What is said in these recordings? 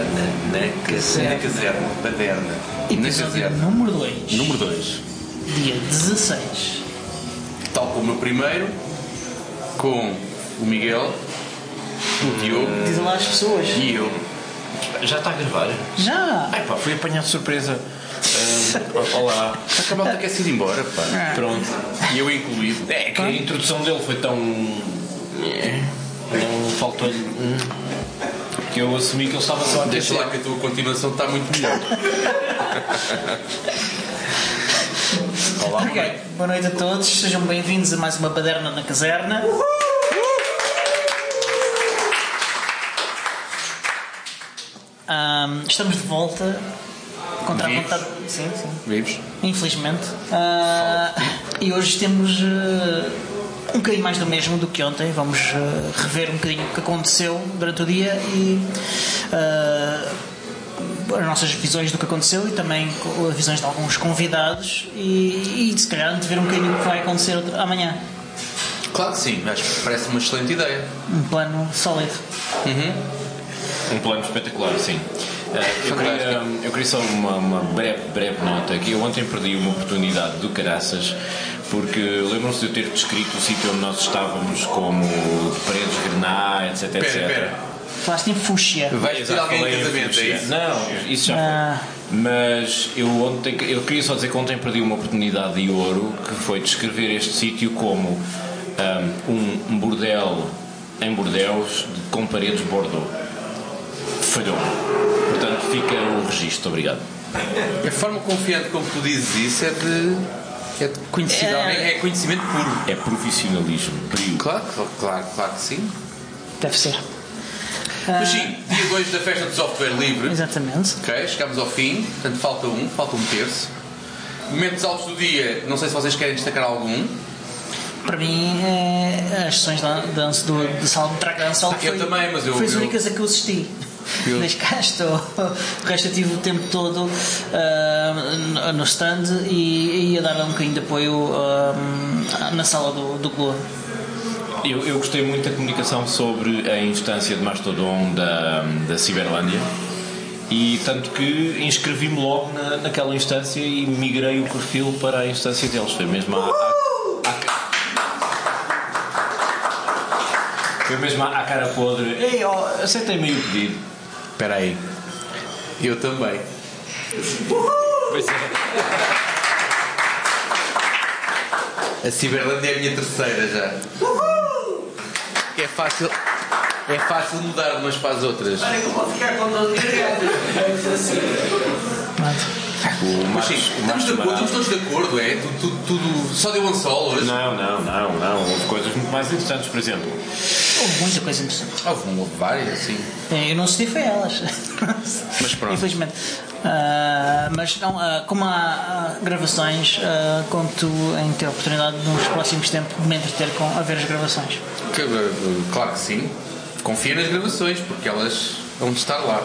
Baderna na caserna. Na caserna. Baderna. Na Episódio caserna. número 2, Número 2. dia 16. Tal como o primeiro, com o Miguel, o Diogo Diz lá às pessoas. e eu. Já está a gravar? Já! Ai pá, fui apanhado de surpresa. Ah, olá. A malta quer se ir embora, pá. Pronto. E eu incluído. É que a introdução dele foi tão. É, Não faltou-lhe. Que eu assumi que ele estava só a Deixa deixar. lá que a tua continuação está muito melhor. Olá, Ok, boa noite a todos, sejam bem-vindos a mais uma baderna na caserna. Ahm, estamos de volta contra a Vivos. vontade. Sim, sim. Vimos? Infelizmente. Ah, e hoje temos eh, um bocadinho mais do mesmo do que ontem. Vamos eh, rever um bocadinho o que aconteceu durante o dia e ah, as nossas visões do que aconteceu e também as visões de alguns convidados e, e se calhar ver um bocadinho o que vai acontecer amanhã. Claro que sim, acho que parece uma excelente ideia. Um plano sólido. Um plano espetacular, sim. Ah, eu, queria, eu queria só uma, uma breve, breve nota que eu ontem perdi uma oportunidade do caraças porque lembram-se de eu ter descrito o sítio onde nós estávamos como de paredes grená, etc, etc. Espera, espera. Falaste em fúcsia. Vais pedir alguém em casamento, é isso? Não, isso já Ah. foi. Mas eu ontem, eu queria só dizer que ontem perdi uma oportunidade de ouro que foi descrever este sítio como um, um bordel em Bordeus de- com paredes Bordeaux. Falhou. Fica o registro. Obrigado. A forma confiante como tu dizes isso é de. É, de conhecido, É. é conhecimento puro. É profissionalismo. Brilho. Claro, claro, claro, que sim. Deve ser. Mas sim, dia 2 da festa do software livre. Exatamente. Ok, chegamos ao fim, portanto falta um, falta um terço. Momentos altos do dia, não sei se vocês querem destacar algum. Para mim, é, as sessões de dança do, de sala de track dance Ah, eu também, mas eu- foi as eu- únicas a que eu assisti. Eu- Desde cá estou. O resto eu tive o tempo todo ah, no stand e, e ia dar um bocadinho de apoio ah, na sala do, do clube. Eu, eu gostei muito da comunicação sobre a instância de Mastodon da, da Ciberlândia e tanto que inscrevi-me logo na, naquela instância e migrei o perfil para a instância deles. Foi mesmo à, à, à- foi mesmo à, à cara podre. Ei, ó, aceitei meio o pedido. Espera aí. Eu também. Pois é. A Ciberlândia é a minha terceira já. É fácil. É fácil mudar de umas para as outras. O Mas sim, Marcos- o estamos, Marcos de acordo, estamos todos de acordo, é? Tudo, tudo, tudo- só deu um sol hoje. Não, não, não, não. Houve coisas muito mais interessantes, por exemplo. Houve muita coisa interessante. Houve, houve várias, sim. Eu não assisti foi elas. Mas pronto. Infelizmente. Ah, mas não, ah, como há ah, gravações, ah, conto em ter a oportunidade nos próximos tempos de me entreter com a ver as gravações. Que, uh, claro que sim. Confia nas gravações, porque elas vão estar lá.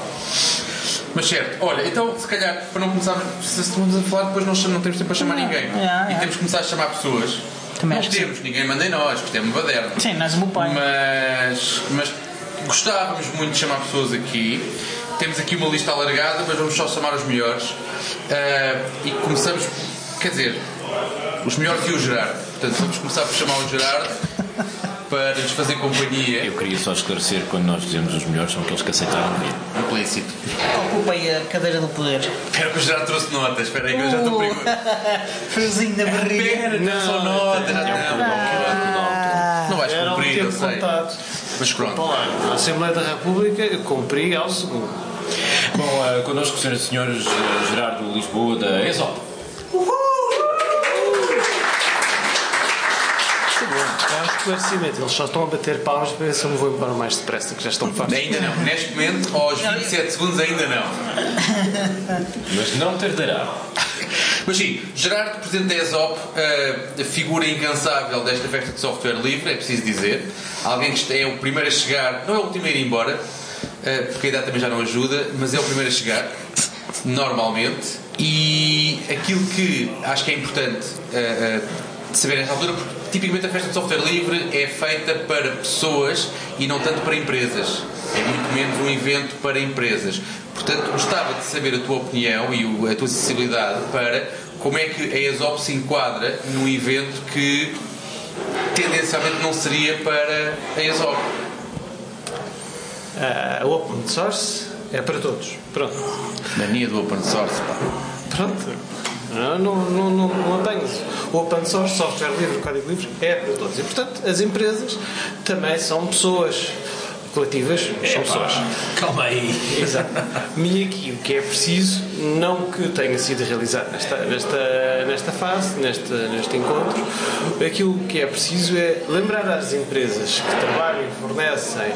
Mas certo, olha, então se calhar para não começarmos, se estamos a falar, depois não, não temos tempo para chamar Não, ninguém. é, e é. temos que começar a chamar pessoas. Também não temos, ninguém manda em nós, isto é uma baderna. Sim, nós o meu pai. Mas, mas gostávamos muito de chamar pessoas aqui. Temos aqui uma lista alargada, mas vamos só chamar os melhores. Ah, e começamos, quer dizer, os melhores e o Gerardo. Portanto, vamos começar por chamar o Gerardo para nos fazer companhia. Eu queria só esclarecer quando nós dizemos os melhores são aqueles que aceitaram vir. Implícito. Ocupei a cadeira do poder. Espera que o Gerardo trouxe notas. Espera aí que eu já estou perigoso. Friozinho na barriga. Espera, não são notas. Não, não vais Era um cumprir, eu sei. contado. Mas pronto. Olá, na Assembleia da República eu cumpri ao segundo. Bom, uh, connosco o Sr. Sr. Gerardo Lisboa da ESOP. É um esclarecimento, eles só estão a bater palmas para ver se eu me vou embora mais depressa, que já estão fartos. Ainda não. Neste momento, aos 27 segundos, ainda não. Mas não tardará. Mas sim, Gerardo, presidente da ESOP, eh, a figura incansável desta festa de software livre, é preciso dizer. Alguém que é o primeiro a chegar, não é o último a ir embora, eh, porque a idade também já não ajuda, mas é o primeiro a chegar, normalmente. E aquilo que acho que é importante eh, saber nesta altura, porque tipicamente a festa de software livre é feita para pessoas e não tanto para empresas. é muito menos um evento para empresas. Portanto, gostava de saber a tua opinião e a tua sensibilidade para como é que a ESOP se enquadra num evento que tendencialmente não seria para a ESOP. Ah, A open source é para todos. Pronto. Mania do open source, pá. Pronto. Não, não, não, não, não tenho isso. O open source, software livre, código livre, é para todos. E, portanto, as empresas também são pessoas coletivas, são pessoas. Calma aí. Exato. E aqui o que é preciso, não que tenha sido realizado nesta, nesta, nesta fase, neste, neste encontro, aquilo que é preciso é lembrar às empresas que trabalham e fornecem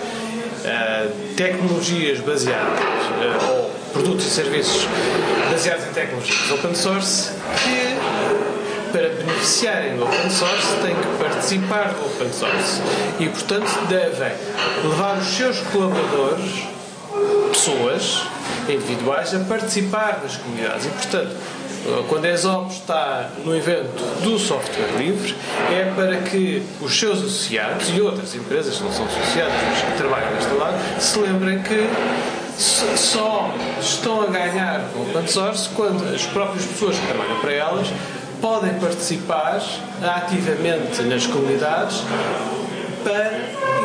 ah, tecnologias baseadas ah, ou produtos e serviços baseados em tecnologias open source que para beneficiarem do open source têm que participar do open source. E portanto devem levar os seus colaboradores pessoas individuais a participar das comunidades. E portanto quando a ESOP está no evento do software livre é para que os seus associados e outras empresas que não são associadas mas que trabalham neste lado se lembrem que só estão a ganhar com source quando as próprias pessoas que trabalham para elas podem participar ativamente nas comunidades para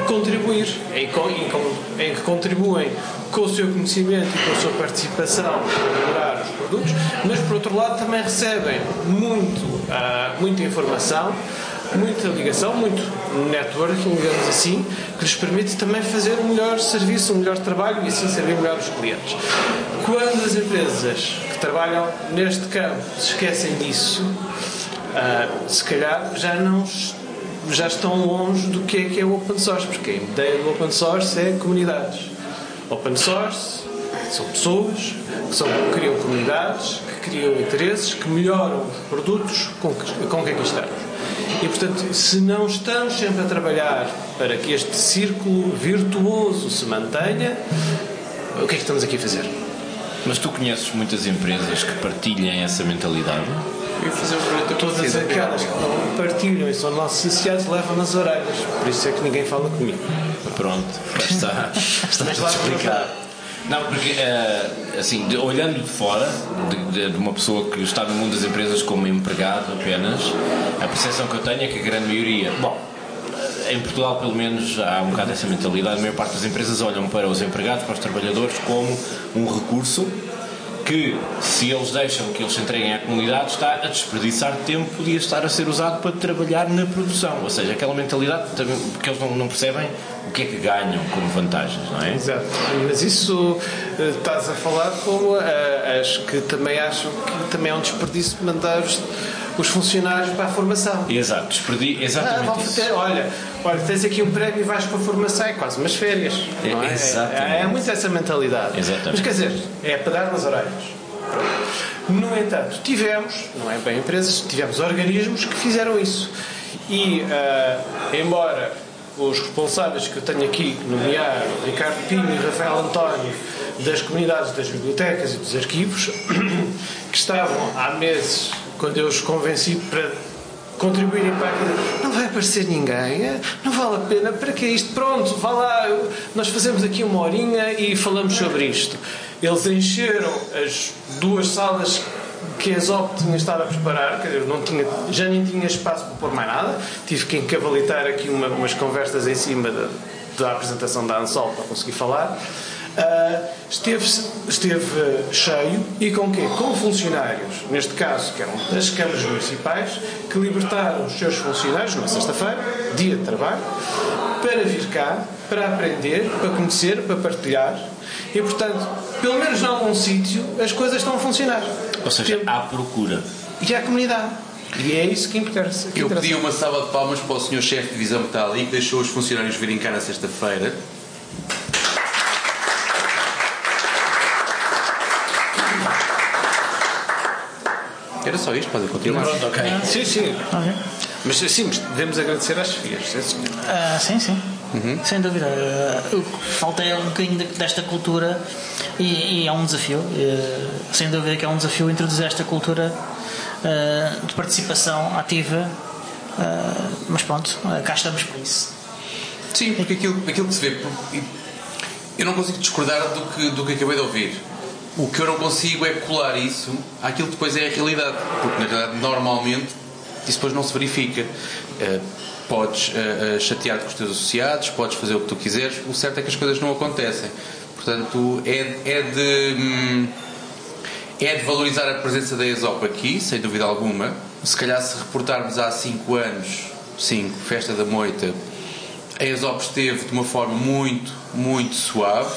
contribuir, em, em em que contribuem com o seu conhecimento e com a sua participação para melhorar os produtos, mas por outro lado também recebem muito, ah, muita informação, muita ligação, muito networking, digamos assim, que lhes permite também fazer um melhor serviço, um melhor trabalho e assim servir melhor os clientes. Quando as empresas que trabalham neste campo se esquecem disso, ah, se calhar já não já estão longe do que é que é o open source, porque a ideia do open source é comunidades. Open source são pessoas que, são, que criam comunidades, que criam interesses, que melhoram os produtos com que, com que estamos. E portanto, se não estamos sempre a trabalhar para que este círculo virtuoso se mantenha, o que é que estamos aqui a fazer? Mas tu conheces muitas empresas que partilhem essa mentalidade? Eu fazer uma pergunta Todas aquelas que não partilham e são nossos associados levam nas orelhas. Por isso é que ninguém fala comigo. Pronto, está. Está Mas lá explicado. Não, porque, eh, assim, olhando de fora, de, de- de uma pessoa que está no mundo das empresas como empregado apenas, a percepção que eu tenho é que a grande maioria. Bom, eh, em Portugal, pelo menos, há um bocado essa mentalidade. A maior parte das empresas olham para os empregados, para os trabalhadores, como um recurso que, se eles deixam que eles se entreguem à comunidade, está a desperdiçar tempo que podia estar a ser usado para trabalhar na produção. Ou seja, aquela mentalidade porque eles não, não percebem o que é que ganham como vantagens, não é? Exato. Mas isso eh, estás a falar como eh, as que também acham que também é um desperdício mandar os, os funcionários para a formação. Exato, desperdi Ah, exatamente isso. ter, olha, olha, tens aqui um prémio e vais para a formação, é quase umas férias. É, é? exatamente. É, é muito essa mentalidade. Exatamente. Mas quer dizer, é para dar nas orelhas. No entanto, tivemos, não é bem empresas, tivemos organismos que fizeram isso. E, ah, embora os responsáveis que eu tenho aqui, nomear Ricardo Pinho e Rafael António, das comunidades das bibliotecas e dos arquivos, que estavam há meses, quando eu os convenci para contribuírem para aquilo. Não vai aparecer ninguém, eh, não vale a pena, para que isto? Pronto, vá lá, nós fazemos aqui uma horinha e falamos sobre isto. Eles encheram as duas salas que a ZOP tinha estado a preparar, quer dizer, não tinha, já nem tinha espaço para pôr mais nada, tive que encavalitar aqui uma- umas conversas em cima da, da apresentação da ANSOL para conseguir falar. Ah, esteve, esteve cheio e com quê? Com funcionários, neste caso, que eram das câmaras municipais, que libertaram os seus funcionários numa sexta-feira, dia de trabalho, para vir cá, para aprender, para conhecer, para partilhar. E, portanto, pelo menos em algum sítio, as coisas estão a funcionar. Ou seja, Tem- há procura. E há comunidade. E é isso que interessa. que Eu interessa. pedi uma salva de palmas para o senhor chefe de divisão que está ali, que deixou os funcionários virem cá na sexta-feira. Era só isto, podem continuar. Pronto, ok. Sim, sim. Ok. Mas sim, mas devemos agradecer às filhas. sim, senhor. Ah, sim, sim. Sem dúvida. Ah, o que falta é um bocadinho de- desta cultura e, e é um desafio. eh, sem dúvida que é um desafio introduzir esta cultura ah, de participação ativa. ah, mas pronto, ah, cá estamos para isso. Sim, porque aquilo, aquilo que se vê. por- Eu não consigo discordar do que, do que acabei de ouvir. O que eu não consigo é colar isso àquilo que depois é a realidade. Porque na realidade, normalmente, isso depois não se verifica. Uh, podes uh, uh, chatear com os teus associados, podes fazer o que tu quiseres, o certo é que as coisas não acontecem. Portanto, é, é de. Hum, é de valorizar a presença da ESOP aqui, sem dúvida alguma. Se calhar, se reportarmos há 5 anos, 5, Festa da Moita, a ESOP esteve de uma forma muito, muito suave,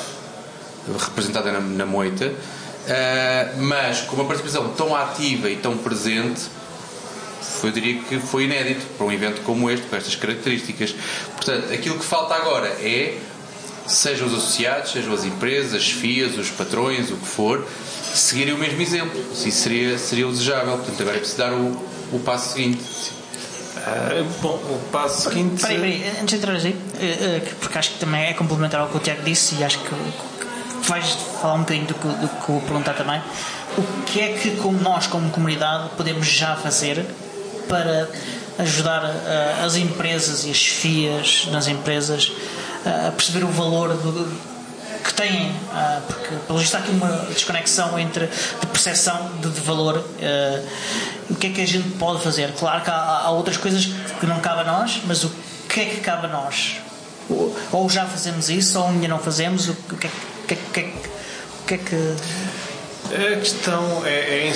representada na, na Moita, uh, mas com uma participação tão ativa e tão presente, eu diria que foi inédito para um evento como este, com estas características. Portanto, aquilo que falta agora é, sejam os associados, sejam as empresas, as FIAs, os patrões, o que for, seguirem o mesmo exemplo. Isso seria, seria desejável. Portanto, agora é preciso dar o, o passo seguinte. Uh, bom, o passo seguinte. Peraí, peraí, antes de entrar aí, eh, eh, porque acho que também é complementar ao que o Tiago disse e acho que vais falar um bocadinho do que, do que vou perguntar também. O que é que como nós, como comunidade, podemos já fazer para ajudar uh, as empresas e as FIAs nas empresas uh, a perceber o valor do, que têm, uh, porque pelo visto há aqui uma desconexão entre de percepção de, de valor. o que é que a gente pode fazer? Claro que há, há, outras coisas que não cabe a nós, mas o que é que cabe a nós? Ou já fazemos isso, ou ainda não fazemos, o que é que. Que, é que, o que, é que... A questão é, é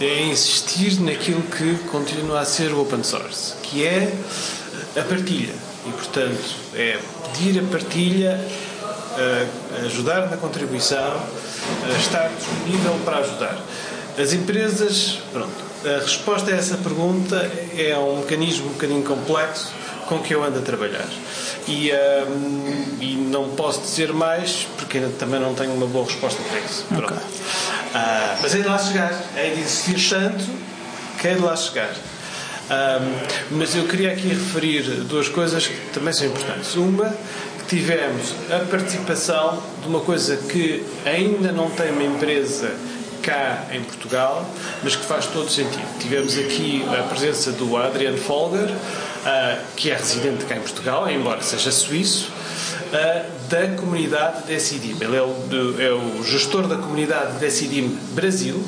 é insistir naquilo que continua a ser o open source, que é a partilha. E, portanto, é pedir a partilha, ajudar na contribuição, estar disponível para ajudar. As empresas, pronto, a resposta a essa pergunta é um mecanismo um bocadinho complexo com que eu ando a trabalhar. E, um, e não posso dizer mais porque também não tenho uma boa resposta para isso. Okay. Uh, mas é de lá chegar, é de insistir tanto que é de lá chegar. Um, mas eu queria aqui referir duas coisas que também são importantes. Uma, que tivemos a participação de uma coisa que ainda não tem uma empresa cá em Portugal, mas que faz todo sentido. Tivemos aqui a presença do Adrian Folger, uh, que é residente cá em Portugal, embora seja suíço, uh, da comunidade Decidim. Ele é o, é o gestor da comunidade Decidim Brasil.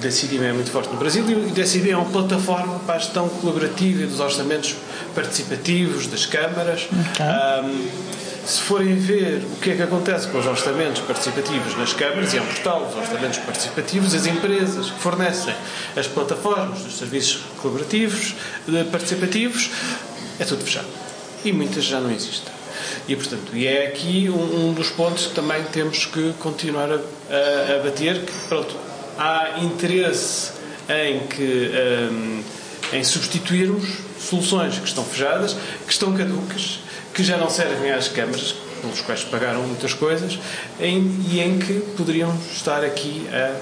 Decidim é muito forte no Brasil e Decidim é uma plataforma para a gestão colaborativa dos orçamentos participativos das câmaras. Okay. Um, se forem ver o que é que acontece com os orçamentos participativos nas câmaras, e é um portal dos orçamentos participativos, as empresas que fornecem as plataformas dos serviços colaborativos, participativos, é tudo fechado. E muitas já não existem. E, portanto, e é aqui um, um dos pontos que também temos que continuar a, a, a bater, que, pronto, há interesse em que um, em substituirmos soluções que estão fechadas, que estão caducas, que já não servem às câmaras, pelos quais pagaram muitas coisas, em, e em que poderiam estar aqui a,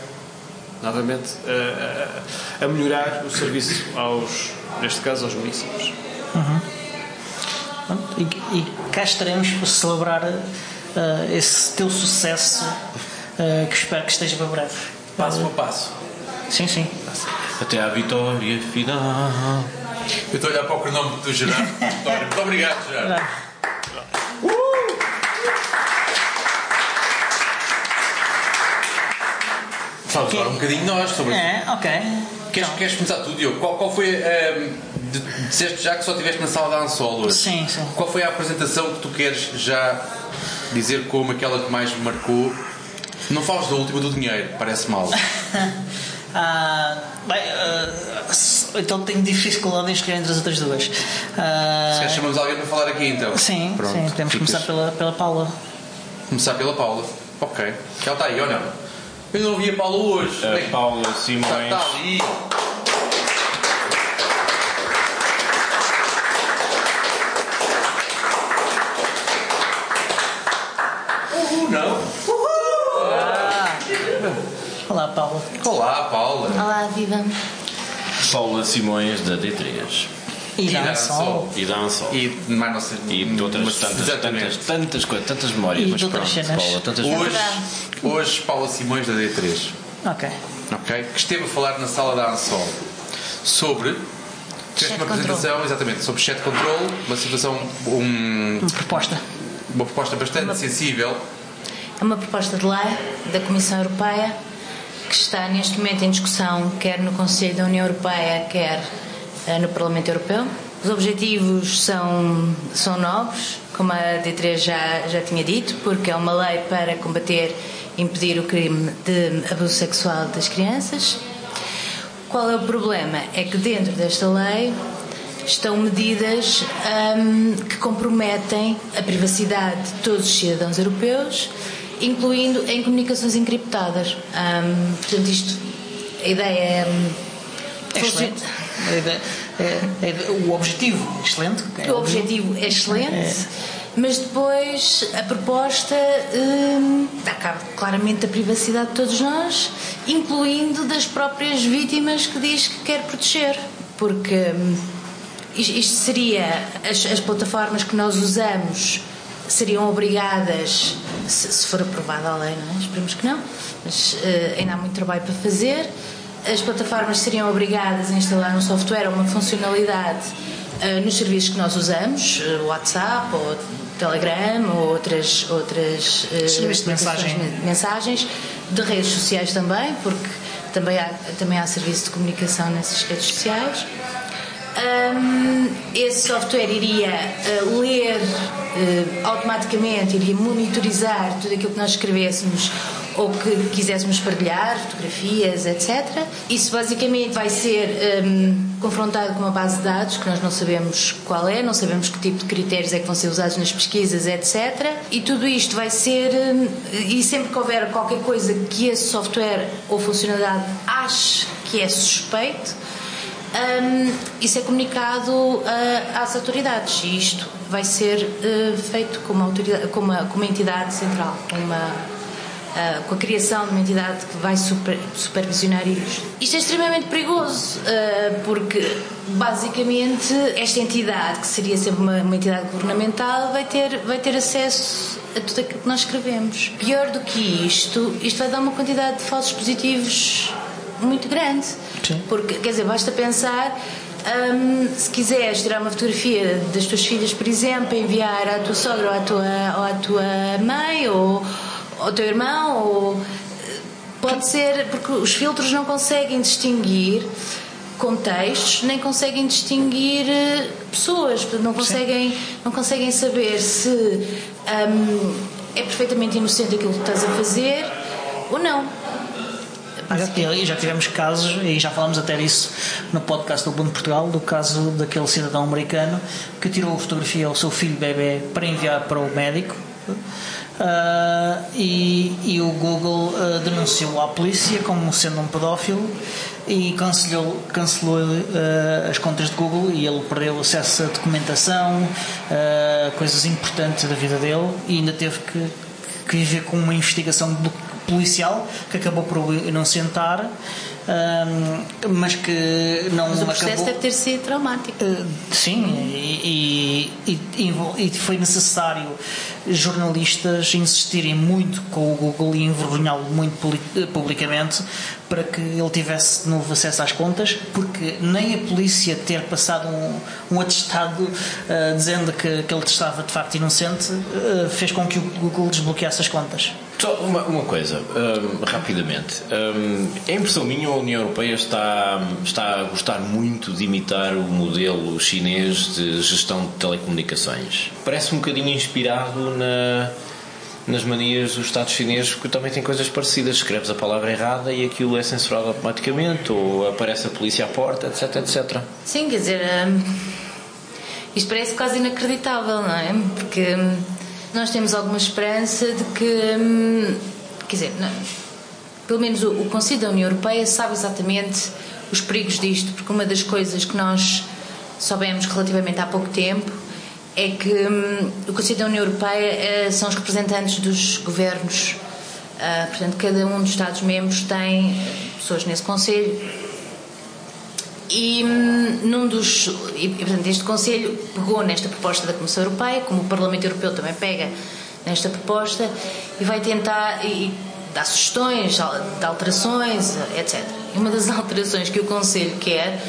novamente, a, a, a, melhorar o serviço aos, neste caso, aos municípios. Uhum. E, e cá estaremos para celebrar uh, esse teu sucesso, uh, que espero que esteja para breve. Passo a passo. Sim, sim. Até à vitória final. Eu estou a olhar para o cronómetro do Gerardo. Muito obrigado, Gerardo. Uh! Vamos falar um bocadinho nós sobre É, ok. Queres, queres começar tudo, Diogo? Qual, qual foi. Um, ehm, disseste já que só estiveste na sala da Ansol hoje. Sim, sim. Qual foi a apresentação que tu queres já dizer como aquela que mais me marcou? Não falas da última do dinheiro, parece mal. ah, bem, uh, então tenho dificuldade em escolher entre as outras duas. Uh, Se queres chamamos alguém para falar aqui então. Sim, Pronto, sim podemos ficas. começar pela, pela Paula. Começar pela Paula. Ok. Ela está aí ou não? Eu não vi a Paula hoje. A Bem, Paula Simões. Está, está ali. Uhul, não? Uhul! Ah. Olá, Paula. Olá, Paula. Olá, viva. Paula Simões da D3. E da Ansol. E da Ansol. E mais não sei. E de outras tantas, tantas, tantas coisas, tantas memórias. E mas pronto, cenas. Paula, tantas hoje, hoje, Paula Simões da D3. Ok. Ok? Que esteve a falar na sala da Ansol sobre. Tiveste uma apresentação, control. exatamente, sobre chat control, uma situação. Um, uma proposta. Uma proposta bastante uma... sensível é uma proposta de lei da Comissão Europeia que está neste momento em discussão quer no Conselho da União Europeia, quer uh, no Parlamento Europeu. Os objetivos são, são novos, como a D3 já, já tinha dito, porque é uma lei para combater e impedir o crime de abuso sexual das crianças. Qual é o problema? É que dentro desta lei estão medidas um, que comprometem a privacidade de todos os cidadãos europeus, incluindo em comunicações encriptadas. Um, portanto, isto, a ideia é. É excelente. A ideia, é, é, o objetivo é excelente. o objetivo é excelente. É. Mas depois a proposta hum, dá cabo claramente da privacidade de todos nós, incluindo das próprias vítimas que diz que quer proteger. Porque hum, isto seria as, as, plataformas que nós usamos seriam obrigadas se, se for aprovada a lei, não é? Esperemos que não, mas uh, ainda há muito trabalho para fazer. As plataformas seriam obrigadas a instalar um software ou uma funcionalidade uh, nos serviços que nós usamos, uh, WhatsApp ou Telegram ou outras outras serviços de mensagem. mensagens de redes sociais também, porque também há também há serviço de comunicação nessas redes sociais. Um, esse software iria uh, ler uh, automaticamente, iria monitorizar tudo aquilo que nós escrevêssemos ou que quiséssemos partilhar, fotografias, etc. Isso basicamente vai ser um, confrontado com uma base de dados que nós não sabemos qual é, não sabemos que tipo de critérios é que vão ser usados nas pesquisas, etc. E tudo isto vai ser. Um, e sempre que houver qualquer coisa que esse software ou funcionalidade ache que é suspeito, um, isso é comunicado uh, às autoridades e isto vai ser uh, feito com uma, autoridade, com, uma, com uma entidade central, com, uma, uh, com a criação de uma entidade que vai super, supervisionar isto. Isto é extremamente perigoso porque, basicamente, esta entidade, que seria sempre uma, uma entidade governamental, vai ter, vai ter acesso a tudo aquilo que nós escrevemos. Pior do que isto, isto vai dar uma quantidade de falsos positivos muito grande. Sim. Porque, quer dizer, basta pensar. Um, se quiseres tirar uma fotografia das tuas filhas, por exemplo, enviar à tua sogra ou à tua, ou à tua mãe ou ao teu irmão, ou, pode ser porque os filtros não conseguem distinguir contextos, nem conseguem distinguir eh, pessoas, não conseguem, não conseguem saber se um, é perfeitamente inocente aquilo que estás a fazer ou não. E já tivemos casos, e já falámos até disso no podcast do Ubuntu Portugal, do caso daquele cidadão americano que tirou a fotografia ao seu filho bebê para enviar para o médico. Uh, e, e, o Google uh, denunciou à polícia como sendo um pedófilo e cancelou, cancelou uh, as contas de Google e ele perdeu acesso à documentação, coisas importantes da vida dele e ainda teve que, que viver com uma investigação policial que acabou por inocentar, um, mas que não mas o processo acabou... deve ter sido traumático. Uh, sim, e, e, e, e, foi necessário jornalistas insistirem muito com o Google e envergonhá-lo muito publicamente para que ele tivesse de novo acesso às contas, porque nem a polícia ter passado um, um atestado uh, dizendo que, que ele estava de facto inocente uh, fez com que o Google desbloqueasse as contas. Só uma, uma coisa, um, rapidamente. Um, é impressão minha, a União Europeia está, está a gostar muito de imitar o modelo chinês de gestão de telecomunicações. Parece um bocadinho inspirado na, nas manias dos Estados chineses, que também tem coisas parecidas. Escreves a palavra errada e aquilo é censurado automaticamente, ou aparece a polícia à porta, etc, etc. Sim, quer dizer, um, isto parece quase inacreditável, não é? Porque nós temos alguma esperança de que, hum, quer dizer, não, pelo menos o, o Conselho da União Europeia sabe exatamente os perigos disto, porque uma das coisas que nós soubemos relativamente há pouco tempo é que hum, o Conselho da União Europeia uh, são os representantes dos governos. Uh, portanto, cada um dos Estados-membros tem pessoas nesse Conselho e hum, num dos. E, portanto, este Conselho pegou nesta proposta da Comissão Europeia, como o Parlamento Europeu também pega nesta proposta, e vai tentar e dar sugestões de alterações, etc. E uma das alterações que o Conselho quer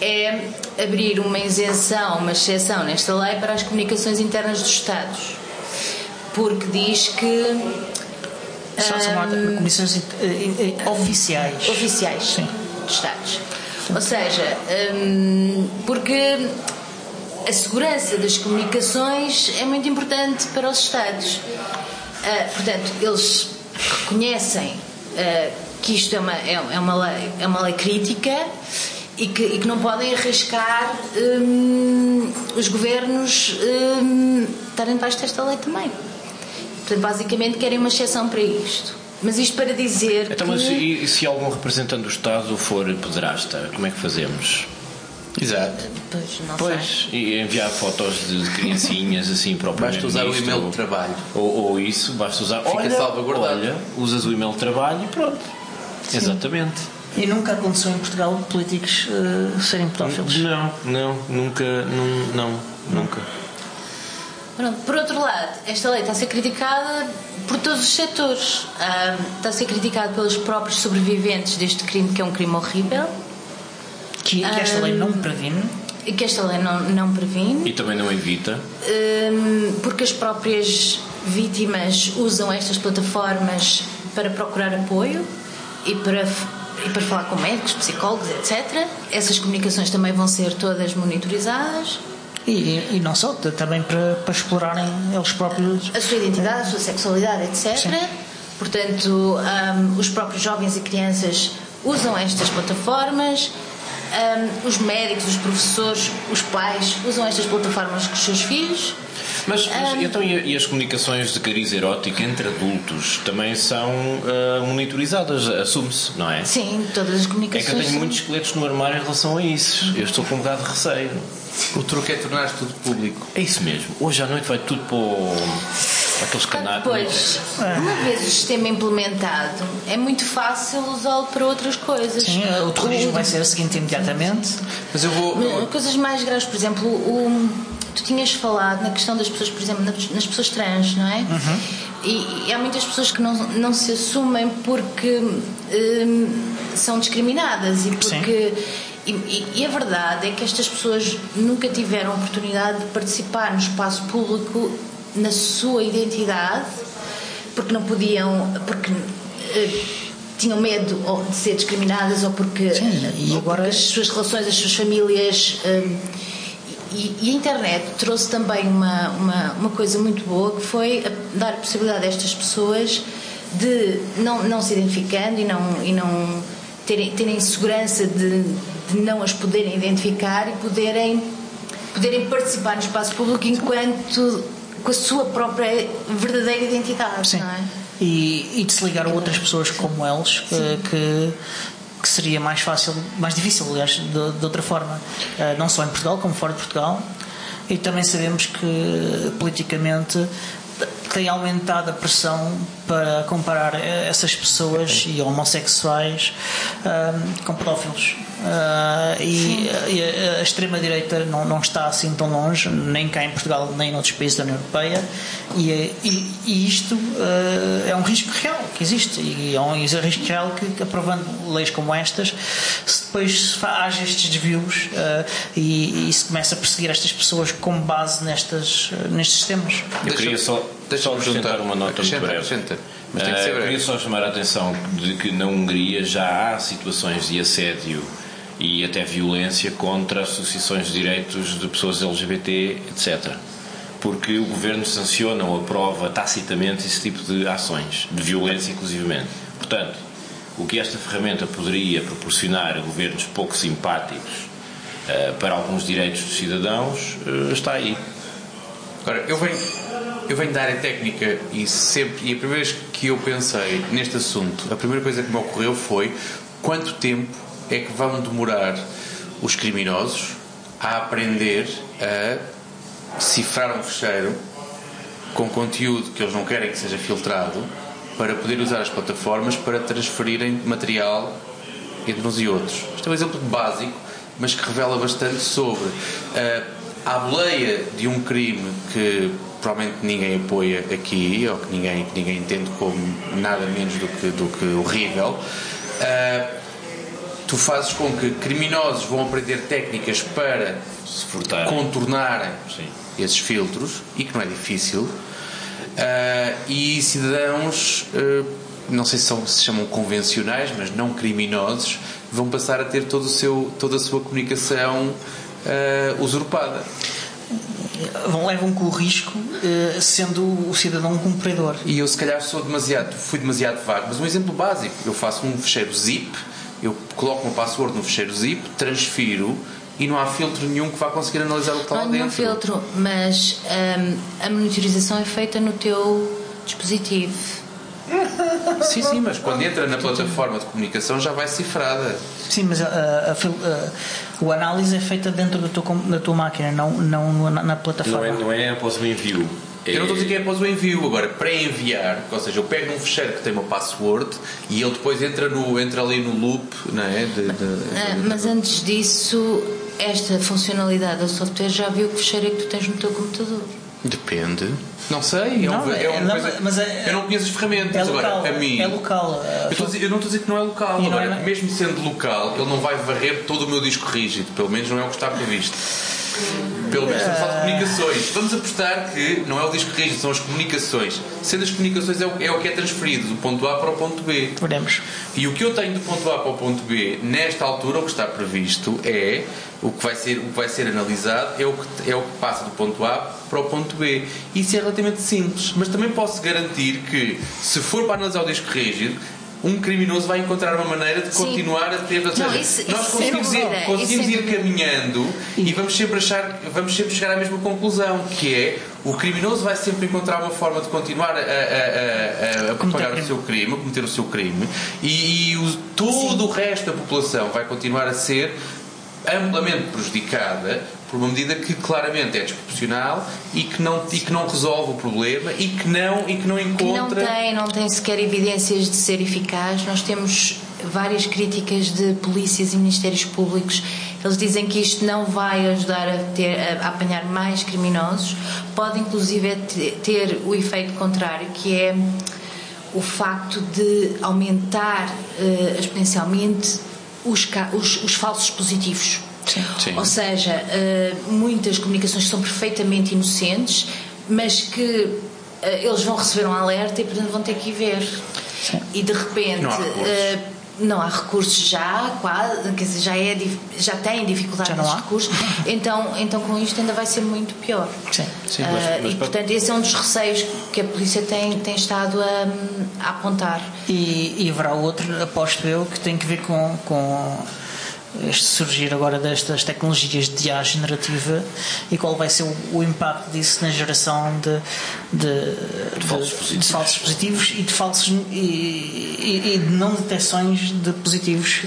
é abrir uma isenção, uma exceção nesta lei para as comunicações internas dos Estados. Porque diz que São, são comissões eh, eh, oficiais. oficiais Sim. dos Estados. Ou seja, hum, porque a segurança das comunicações é muito importante para os Estados. Ah, portanto, eles reconhecem ah, que isto é uma, é, é uma, lei, é uma lei crítica e que, e que não podem arriscar hum, os governos hum, estarem debaixo desta lei também. Portanto, basicamente querem uma exceção para isto. Mas isto para dizer Então, que... mas e, e se algum representante do Estado for pederasta, como é que fazemos? Exato. Pois, não sei. Pois, e enviar fotos de criancinhas assim para o Basta usar o e-mail de trabalho. Ou, ou isso, basta usar. Fica olha, salvaguardado. Olha, usas o e-mail de trabalho e pronto. Exatamente. E nunca aconteceu em Portugal políticos eh, serem pedófilos. Não, não, nunca, não, não, nunca. Pronto, Por outro lado, esta lei está a ser criticada por todos os setores. Está a ser criticada pelos próprios sobreviventes deste crime, que é um crime horrível, Que, que esta lei não previne. e que esta lei não, não previne, E também não evita. Porque as próprias vítimas usam estas plataformas para procurar apoio e para, e para falar com médicos, psicólogos, etc. Essas comunicações também vão ser todas monitorizadas. E, e não só, também para, para explorarem eles próprios. a sua identidade, a sua sexualidade, etc. Sim. Portanto, hum, os próprios jovens e crianças usam estas plataformas, hum, os médicos, os professores, os pais usam estas plataformas com os seus filhos. Mas, mas então, e, e as comunicações de cariz erótico entre adultos também são ah, monitorizadas, assume-se, não é? Sim, todas as É comunicações. que eu tenho são- muitos esqueletos no armário em relação a isso. Eu estou com um bocado de receio. O truque é tornar tudo público. É isso mesmo. Hoje à noite vai tudo para, o... aqueles canais. Depois, uma vez o sistema implementado, é muito fácil usá-lo para outras coisas. Sim, o terrorismo vai ser a seguinte imediatamente. Mas eu vou. Coisas mais graves, por exemplo, o, tu tinhas falado na questão das pessoas, por exemplo, nas, pessoas trans, não é? E, e há muitas pessoas que não, não se assumem porque hum, são discriminadas e porque. E, e- e a verdade é que estas pessoas nunca tiveram oportunidade de participar no espaço público na sua identidade porque não podiam. porque eh, tinham medo de ser discriminadas ou porque, Sim, e agora- as suas relações, as suas famílias. hum, e, e a internet trouxe também uma, uma, uma coisa muito boa que foi a- dar a possibilidade a estas pessoas de não, não se identificando e não, e não terem, terem segurança de, de não as poderem identificar e poderem, poderem participar no espaço público enquanto com a sua própria verdadeira identidade. Sim. Não é? E, e de se ligar a outras pessoas como eles, que, que seria mais fácil, mais difícil, aliás, de, de outra forma, eh, não só em Portugal como fora de Portugal. E também sabemos que politicamente tem aumentado a pressão para comparar essas pessoas e homossexuais ahm, com pedófilos. Ah, e e a, a extrema-direita não, não está assim tão longe, nem cá em Portugal, nem noutros países da União Europeia, e, e, e isto ah, é um risco real que existe, e é um risco real que, que aprovando leis como estas, se depois haja estes desvios ah, e, e se começa a perseguir estas pessoas com base nestas, nestes sistemas. Eu queria só, só acrescentar uma nota muito breve. Mas tem que Eh, ser eu breve. queria só chamar a atenção de que na Hungria já há situações de assédio e até violência contra associações de direitos de pessoas LGBT, etc. Porque o governo sanciona ou aprova tacitamente esse tipo de ações, de violência inclusivamente. Portanto, o que esta ferramenta poderia proporcionar a governos pouco simpáticos eh, para alguns direitos dos cidadãos eh, está aí. Agora, eu venho, eu venho da área técnica e sempre, e a primeira vez que eu pensei neste assunto, a primeira coisa que me ocorreu foi quanto tempo é que vão demorar os criminosos a aprender a cifrar um fecheiro com conteúdo que eles não querem que seja filtrado para poder usar as plataformas para transferirem material entre uns e outros. Isto é um exemplo básico, mas que revela bastante sobre ah, a boleia de um crime que provavelmente ninguém apoia aqui, ou que ninguém, que ninguém entende como nada menos do que, do que horrível. Ah, tu fazes com que criminosos vão aprender técnicas para contornarem Sim. esses filtros e que não é difícil ah, e cidadãos ah, não sei se, são, se chamam convencionais, mas não criminosos, vão passar a ter todo o seu, toda a sua comunicação uh, usurpada. Levam com o risco, uh, sendo o cidadão um cumpridor. E eu, se calhar, sou demasiado, fui demasiado vago, mas um exemplo básico: eu faço um fecheiro zip, eu coloco uma password no fecheiro zip, transfiro e não há filtro nenhum que vá conseguir analisar o que está não lá há nenhum dentro. filtro, mas hum, a monitorização é feita no teu dispositivo. Sim, sim, mas quando entra na plataforma de comunicação já vai cifrada. Sim, mas a, a, a, a, a análise é feita dentro da tua, da tua máquina, não, não na, na plataforma. Não é, não é após o envio. Eu não estou a dizer que é após o envio, agora para enviar, ou seja, eu pego num fecheiro que tem uma password e ele depois entra, no, entra ali no loop, não é? De, de, Ah, mas antes disso, esta funcionalidade do software já viu que fecheiro é que tu tens no teu computador. Depende. Não sei, é, Não, uma, é uma não, coisa. mas é- eu não conheço as ferramentas É local, agora. A mim. é local. Eu, estou a dizer- eu não estou a dizer que não é local. E não Agora, é- mesmo sendo local, ele não vai varrer todo o meu disco rígido. Pelo menos não é o que está previsto. Pelo menos estamos a falar de comunicações. Vamos apostar que não é o disco rígido, são as comunicações. Sendo as comunicações é o, é o que é transferido do ponto A para o ponto B. Veremos. E o que eu tenho do ponto A para o ponto B, nesta altura, o que está previsto é o que vai ser, o que vai ser analisado é o que, é o que passa do ponto A para o ponto B. Isso é relativamente simples, mas também posso garantir que, se for para analisar o disco rígido, um criminoso vai encontrar uma maneira de Sim. continuar a ter. Ou Não, seja, isso- nós isso conseguimos, ir, conseguimos ir caminhando e vamos sempre achar, vamos sempre chegar à mesma conclusão, que é o criminoso vai sempre encontrar uma forma de continuar a, a, a, a, propagar o seu crime, a cometer o seu crime, e, e o- todo o resto da população vai continuar a ser amplamente prejudicada por uma medida que claramente é desproporcional e que não, e que não resolve o problema e que não, e que não Que não encontra. tem, não tem sequer evidências de ser eficaz. Nós temos várias críticas de polícias e ministérios públicos. Eles dizem que isto não vai ajudar a, ter, a apanhar mais criminosos. Pode, inclusive, te- ter o efeito contrário, que é o facto de aumentar eh, exponencialmente os, os- os falsos positivos. Sim. Ou seja, eh, muitas comunicações são perfeitamente inocentes, mas que eh, eles vão receber um alerta e, portanto, vão ter que ir ver. E de repente. Não há recursos. eh, não há recursos já, quase, quer dizer, já, é, já têm dificuldade Já recursos, então, então com isto ainda vai ser muito pior. Sim. Sim, mas- mas e para- portanto, esse é um dos receios que a polícia tem, tem estado a, a apontar. E, e haverá outro, aposto eu, que tem que ver com, com este surgir agora destas tecnologias de IA generativa e qual vai ser o, o impacto disso na geração de, de, de- falsos positivos. de falsos positivos e de falsos e, e- e de não detecções de positivos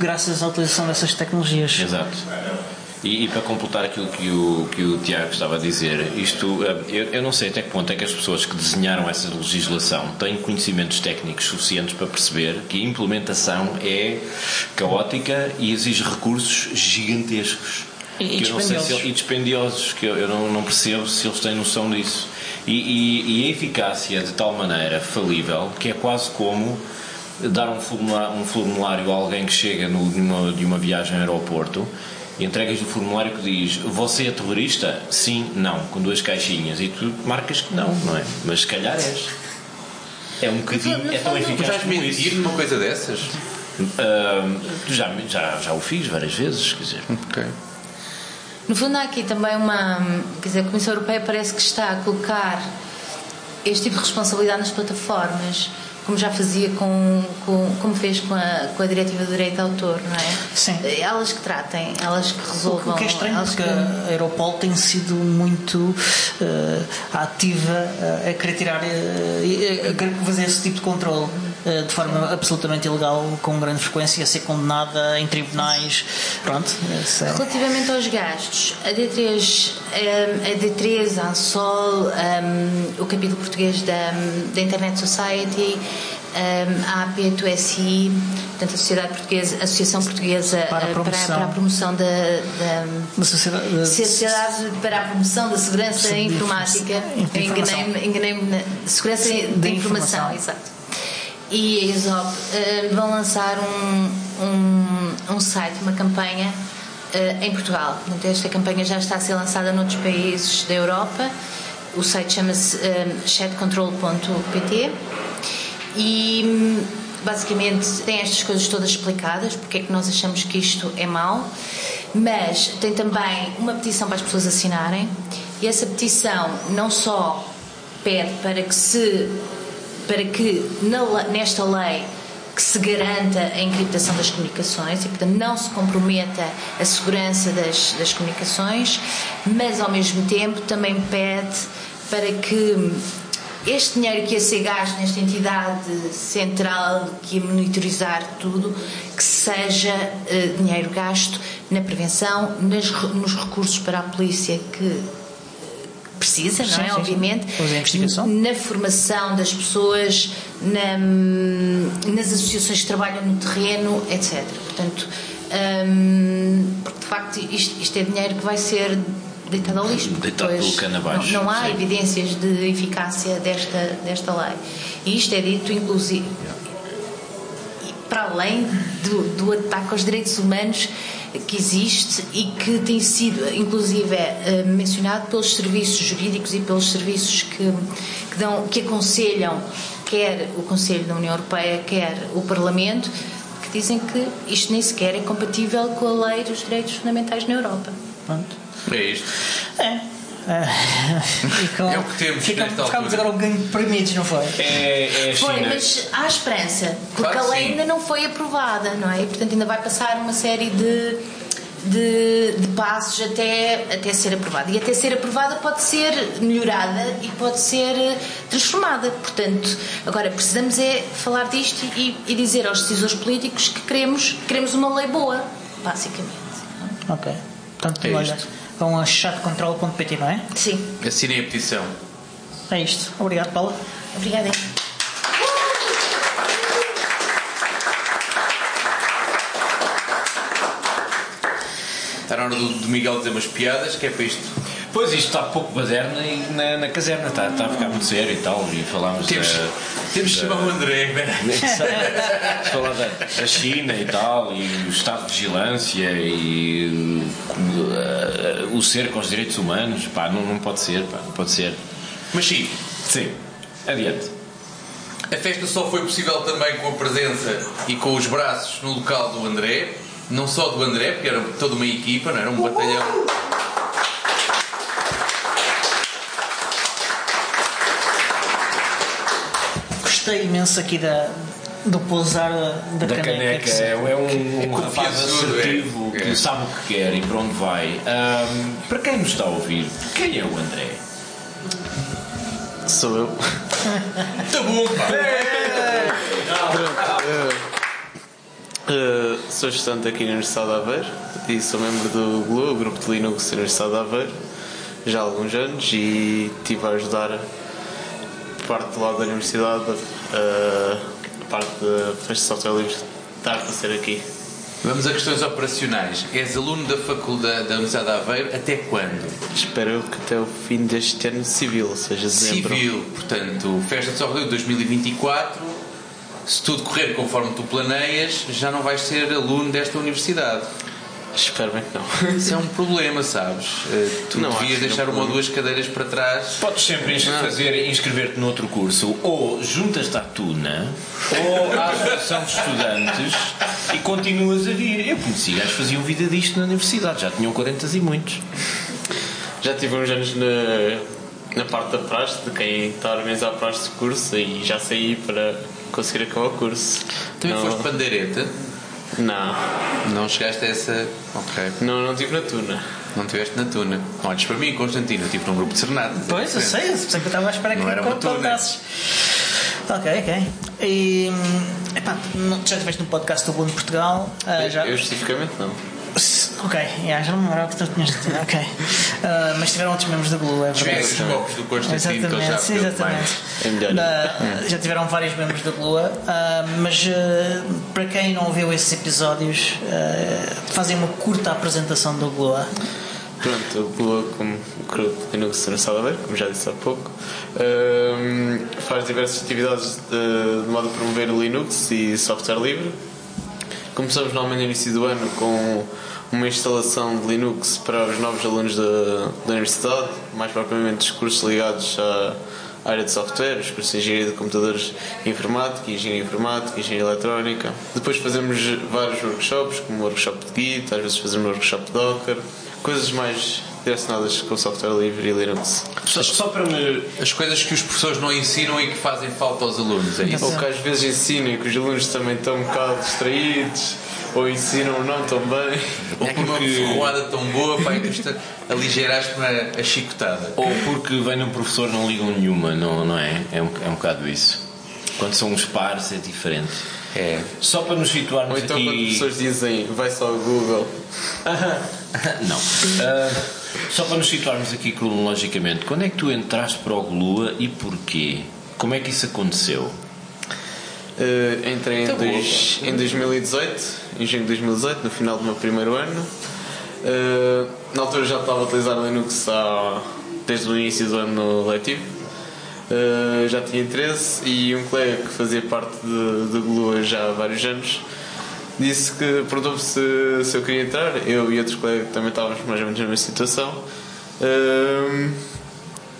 graças à utilização dessas tecnologias. Exato. E, e para completar aquilo que o, que o Tiago estava a dizer, isto, eh, eu, eu não sei até que ponto é que as pessoas que desenharam essa legislação têm conhecimentos técnicos suficientes para perceber que a implementação é caótica e exige recursos gigantescos. E- e se dispendiosos. ele- e dispendiosos, que eu, eu não, não percebo se eles têm noção disso. E, e- a eficácia de tal maneira falível que é quase como dar um formulário, um formulário a alguém que chega no, numa- de uma viagem ao aeroporto entregas o formulário que diz você é terrorista? Sim, não, com duas caixinhas e tu marcas que não, não é? Mas se calhar és. É um bocadinho, é tão Tu eficaz como mentir numa coisa dessas? Ahm, já, já, já o fiz várias vezes, quer dizer. Ok. No fundo, há aqui também uma. Quer dizer, a Comissão Europeia parece que está a colocar este tipo de responsabilidade nas plataformas, como já fazia com. com como fez com a, com a Diretiva do Direito de Autor, não é? Sim. Elas que tratem, elas que O resolvam. que é estranho, porque que- a Europol tem sido muito eh, ativa eh, a querer tirar, eh, a querer fazer esse tipo de controle de forma absolutamente ilegal, com grande frequência, a ser condenada em tribunais. Pronto, é- Relativamente aos gastos, a D3, eh, a D3, a Ansol, eh, o capítulo português da, da Internet Society, eh, a AP2SI, portanto a Sociedade Portuguesa, a Associação Portuguesa Para a eh, promoção. para a promoção da, da da sociedade. da- Sociedade para a Promoção da Segurança Informática. Enganei-me enganei na Segurança da Informação, informação. exato. E a ESOP eh, vão lançar um, um, um site, uma campanha eh, em Portugal. Portanto, esta campanha já está a ser lançada noutros países da Europa. O site chama-se eh, chatcontrol.pt e basicamente tem estas coisas todas explicadas, porque é que nós achamos que isto é mau, mas tem também uma petição para as pessoas assinarem e essa petição não só pede para que se para que na, nesta lei que se garanta a encriptação das comunicações e, portanto, não se comprometa a segurança das, das comunicações, mas ao mesmo tempo também pede para que este dinheiro que ia ser gasto nesta entidade central que ia monitorizar tudo, que seja uh, dinheiro gasto na prevenção, nas, nos recursos para a polícia que precisa, não Sim, é? sim, sim. Obviamente. Investigação. Na formação das pessoas, na- nas associações que trabalham no terreno, etc. Portanto, hum, porque de facto isto, isto é dinheiro que vai ser deitado ao lixo. Deitado pelo cano abaixo, Não, não há sim. evidências de eficácia desta, desta lei. E isto é dito, inclusive, e para além do, do ataque aos direitos humanos que existe e que tem sido, inclusive, eh, mencionado pelos serviços jurídicos e pelos serviços que, que, dão, que aconselham quer o Conselho da União Europeia, quer o Parlamento, que dizem que isto nem sequer é compatível com a lei dos direitos fundamentais na Europa. Pronto. É isto. É. É. E com- É o que temos fica- nesta Ficámos altura. agora um ganho de permites, não foi? É, é a Foi, China. mas há esperança, porque Claro a lei sim. ainda não foi aprovada, não é? E, portanto, ainda vai passar uma série de, de, de passos até, até ser aprovada. E até ser aprovada pode ser melhorada e pode ser transformada. Portanto, agora precisamos é falar disto e, e dizer aos decisores políticos que queremos, queremos uma lei boa, basicamente. Ok. Portanto, É olha, isto. Vão a chatcontrol.pt, não é? Sim, Assinem a petição. É isto. Obrigado, Paula. obrigada. Está na hora do, do Miguel dizer umas piadas, que é para isto. Pois isto está pouco baderna e na, na caserna está, está a ficar muito sério e tal. E falámos Temos, da, temos de chamar o André, espera. Vamos falar da, da China e tal, e o estado de vigilância e uh, o cerco aos direitos humanos. Pá, não, não pode ser, pá, não pode ser. Mas sim, Sim, adiante. a festa só foi possível também com a presença e com os braços no local do André. Não só do André, porque era toda uma equipa, não era um batalhão. Gostei imenso aqui da, do pousar da, da, Da caneca, é, é um, um rapaz confiançudo, assertivo é. que É. sabe o que quer e para onde vai. Ahm, para quem nos está a ouvir, quem é o André? Sou eu. Tá bom, pá! Uh, sou estudante aqui na Universidade de Aveiro e sou membro do GLU, o Grupo de Linux da Universidade de Aveiro, já há alguns anos e estive a ajudar parte do lado da Universidade, uh, a parte da Festa de Software Livre, estar para ser aqui. Vamos a questões operacionais. És aluno da Faculdade da Universidade de Aveiro até quando? Espero eu que até o fim deste ano civil, ou seja, dezembro. Civil, portanto, Festa de Software 2024. Se tudo correr conforme tu planeias, já não vais ser aluno desta universidade. Espero bem que não. Isso é um problema, sabes? Eh, Tu Não, devias deixar não é uma ou duas cadeiras para trás. Podes sempre ins- fazer, inscrever-te noutro curso, ou juntas-te à Tuna, ou à Associação de Estudantes e continuas a vir. Eu conheci gajos que faziam vida disto na universidade, já tinham 40 e muitos. Já tive uns anos na, na parte da praxe, de quem está a organizar a praxe de curso e já saí para conseguir acabar o curso. Também não, foste pandeireta? Não, Não chegaste a essa. Ok. não, não estive na tuna. Não estiveste na tuna. Não olhes para mim, Constantino. Eu estive num grupo de serenata. Pois, eu sei, eu sei que eu estava à espera Não que tuna. contasses. Ok, ok. E, hum, epá, não- já estiveste no podcast do Boom de Portugal? ah, já, Eu especificamente não. Ok, yeah, já não me lembrava que tu tinhas dito. Ok. Ah, mas tiveram outros membros da Blue, é verdade. os do Constantino, que ele já Exatamente, sim, exatamente. É melhor. Na- já tiveram vários membros da Blua, ah, mas ah, para quem não ouviu esses episódios, ah, fazem uma curta apresentação da Blua. Pronto, o Blue, como o grupo de Linux de Aveiro, como já disse há pouco, faz diversas atividades de, de modo a promover o Linux e software livre. Começamos normalmente no início do ano com uma instalação de Linux para os novos alunos da, da universidade, mais propriamente os cursos ligados à, área de software, os cursos de engenharia de computadores informática, engenharia informática, engenharia eletrónica. Depois fazemos vários workshops, como o workshop de Git, às vezes fazemos workshop de Docker, coisas mais direcionadas com software livre e Linux. Só, só para me. As coisas que os professores não ensinam e que fazem falta aos alunos, é isso? Ou que às vezes ensinam e que os alunos também estão um bocado distraídos, ou ensinam não tão bem. Ou porque uma ferroada tão boa, pai, custa aligeraste-me a, a chicotada. Ou porque vem um professor não ligam nenhuma, não, não é? É um, é um bocado isso. Quando são uns pares é diferente. É. Só para nos situarmos Ou então aqui. quando as pessoas dizem vai só ao Google. Não. Ah, só para nos situarmos aqui cronologicamente, quando é que tu entraste para o Glua e porquê? Como é que isso aconteceu? Uh, entrei em, Tá boa, dois, em 2018, em junho de 2018, no final do meu primeiro ano. Uh, na altura já estava a utilizar Linux há, desde o início do ano letivo. Uh, já tinha interesse e um colega que fazia parte de Glua já há vários anos disse que perguntou-me se, se eu queria entrar. Eu e outros colegas também estávamos mais ou menos na mesma situação. Uh,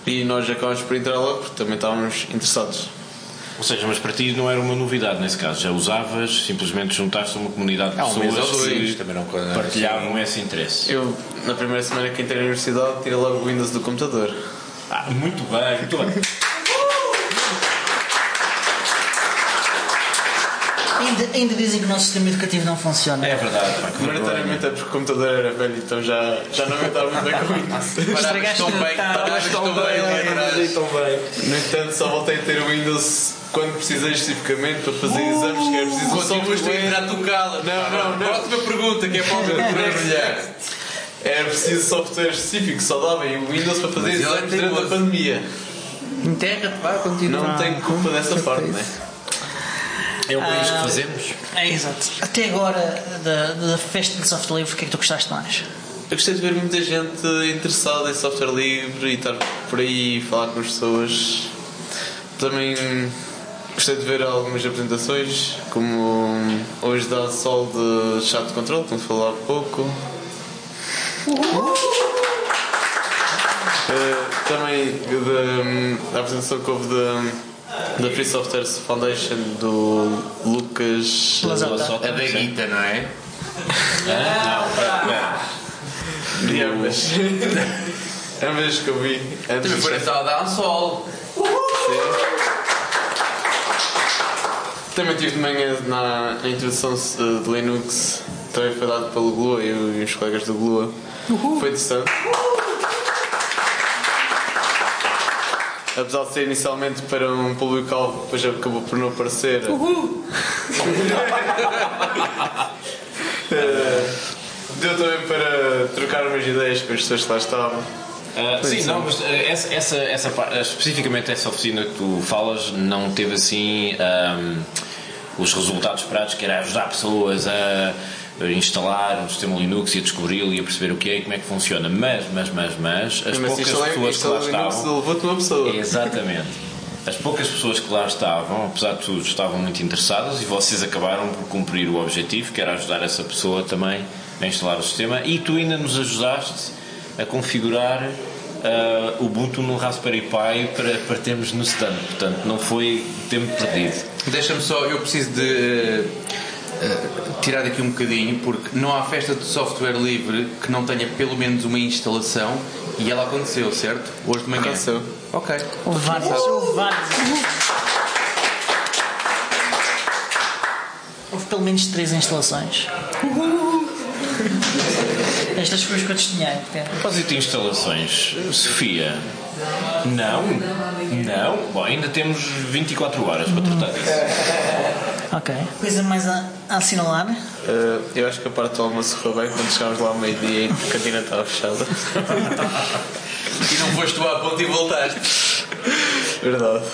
e nós acabámos por entrar logo porque também estávamos interessados. Ou seja, mas para ti não era uma novidade nesse caso, já usavas, simplesmente juntaste a uma comunidade de um pessoas que também não coisa- partilhavam esse interesse. Eu, na primeira semana que entrei na universidade, tirei logo o Windows do computador. Ah, muito bem, muito bem. Ainda, ainda dizem que o nosso sistema educativo não funciona. É verdade, pá, que vergonha. Maioritariamente é porque o computador era velho, então já, já não aguentava muito bem com o Windows. Paravas Estragaste tão o bem, Natal. paravas tão bem ali atrás. No entanto, só voltei a ter o Windows quando precisei especificamente para fazer exames, que era preciso um Continuas tu a software. entrar tocá-la. Não, não, não. Próxima pergunta, que é para o meu brilhar. Era preciso software específico, só dava e o Windows para fazer é exames durante a pandemia. Enterra-te, vá, continua. Não tenho culpa dessa parte, né? É o país que fazemos. É, exato. Até agora, da, da festa de software livre, o que é que tu gostaste mais? Eu gostei de ver muita gente interessada em software livre e estar por aí e falar com as pessoas. Também gostei de ver algumas apresentações, como hoje da Sol de Chat de Control, como falou há pouco. Eh, também da, da apresentação que houve da, da Free Software Foundation do Lucas. Lazota. A da guita, não é? E ambas. ambas que eu vi. Também foi na sala da Ansol. Também tive de manhã na, na introdução de Linux, também foi dado pelo Glua, e os colegas do Glua. Foi interessante. Apesar de ser inicialmente para um público-alvo, depois acabou por não aparecer. Eh, Deu também para trocar umas ideias com as pessoas que lá estavam. Ah, sim, não, mas ah, essa, essa, essa especificamente essa oficina que tu falas não teve assim ahm, os resultados esperados que era ajudar pessoas a instalar um sistema Linux e a descobri-lo e a perceber o que é e como é que funciona. Mas, mas, mas, mas, as Mas poucas instalei, pessoas que lá Linux estavam. levou-te uma pessoa. Exatamente. As poucas pessoas que lá estavam, apesar de tudo, estavam muito interessadas e vocês acabaram por cumprir o objetivo, que era ajudar essa pessoa também a instalar o sistema. E tu ainda nos ajudaste a configurar o Ubuntu no Raspberry Pi para, para termos no stand. Portanto, não foi tempo perdido. Deixa-me só, eu preciso de eh, eh, tirar daqui um bocadinho, porque não há festa de software livre que não tenha pelo menos uma instalação e ela aconteceu, certo? Hoje de manhã. Aconteceu. Ok. Houve várias, houve várias. Houve pelo menos três instalações. Estas foi os quantos dinheiro. Pedro. Propósito de instalações, Sofia. Não, não. Bom, ainda temos 24 horas para tratar disso. Ok. Coisa mais a, a assinalar? Eh, eu acho que a parte do almoço correu bem quando chegámos lá ao meio-dia e a cantina estava fechada. E não foste tu à ponta e voltaste. Verdade.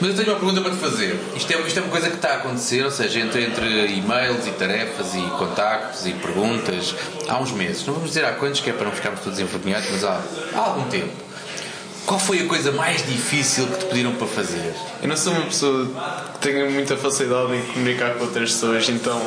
Mas eu tenho uma pergunta para te fazer. Isto é, isto é uma coisa que está a acontecer, ou seja, entre, entre e-mails e tarefas e contactos e perguntas, há uns meses. Não vamos dizer há quantos, que é para não ficarmos todos envergonhados, mas há, há algum tempo. Qual foi a coisa mais difícil que te pediram para fazer? Eu não sou uma pessoa que tenha muita facilidade em comunicar com outras pessoas, então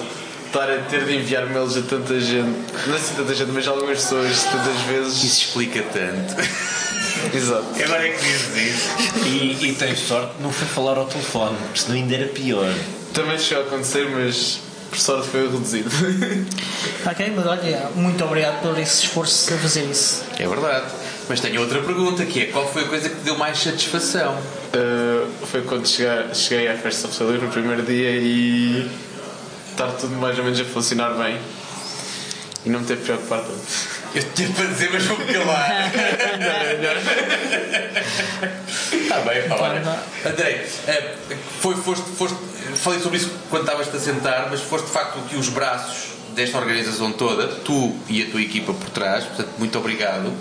estar a ter de enviar mails a tanta gente, não sei tanta gente, mas a algumas pessoas tantas vezes. Isso explica tanto. Exato. Agora é que dizes isso. E, e tens sorte que não foi falar ao telefone, porque senão ainda era pior. Também chegou a acontecer, mas por sorte foi reduzido. Ok, mas olha, muito obrigado por esse esforço a fazer isso. É verdade. Mas tenho outra pergunta que é qual foi a coisa que te deu mais satisfação? Uh, foi quando cheguei, cheguei à festa de no primeiro dia e estar tudo mais ou menos a funcionar bem e não me ter preocupado tanto. Eu tinha para dizer, mas vou-me calar. Está bem, pá, olha. Andrei, eh, foi, foste, foste, falei sobre isso quando estavas-te a sentar, mas foste de facto que os braços desta organização toda, tu e a tua equipa por trás, portanto, muito obrigado.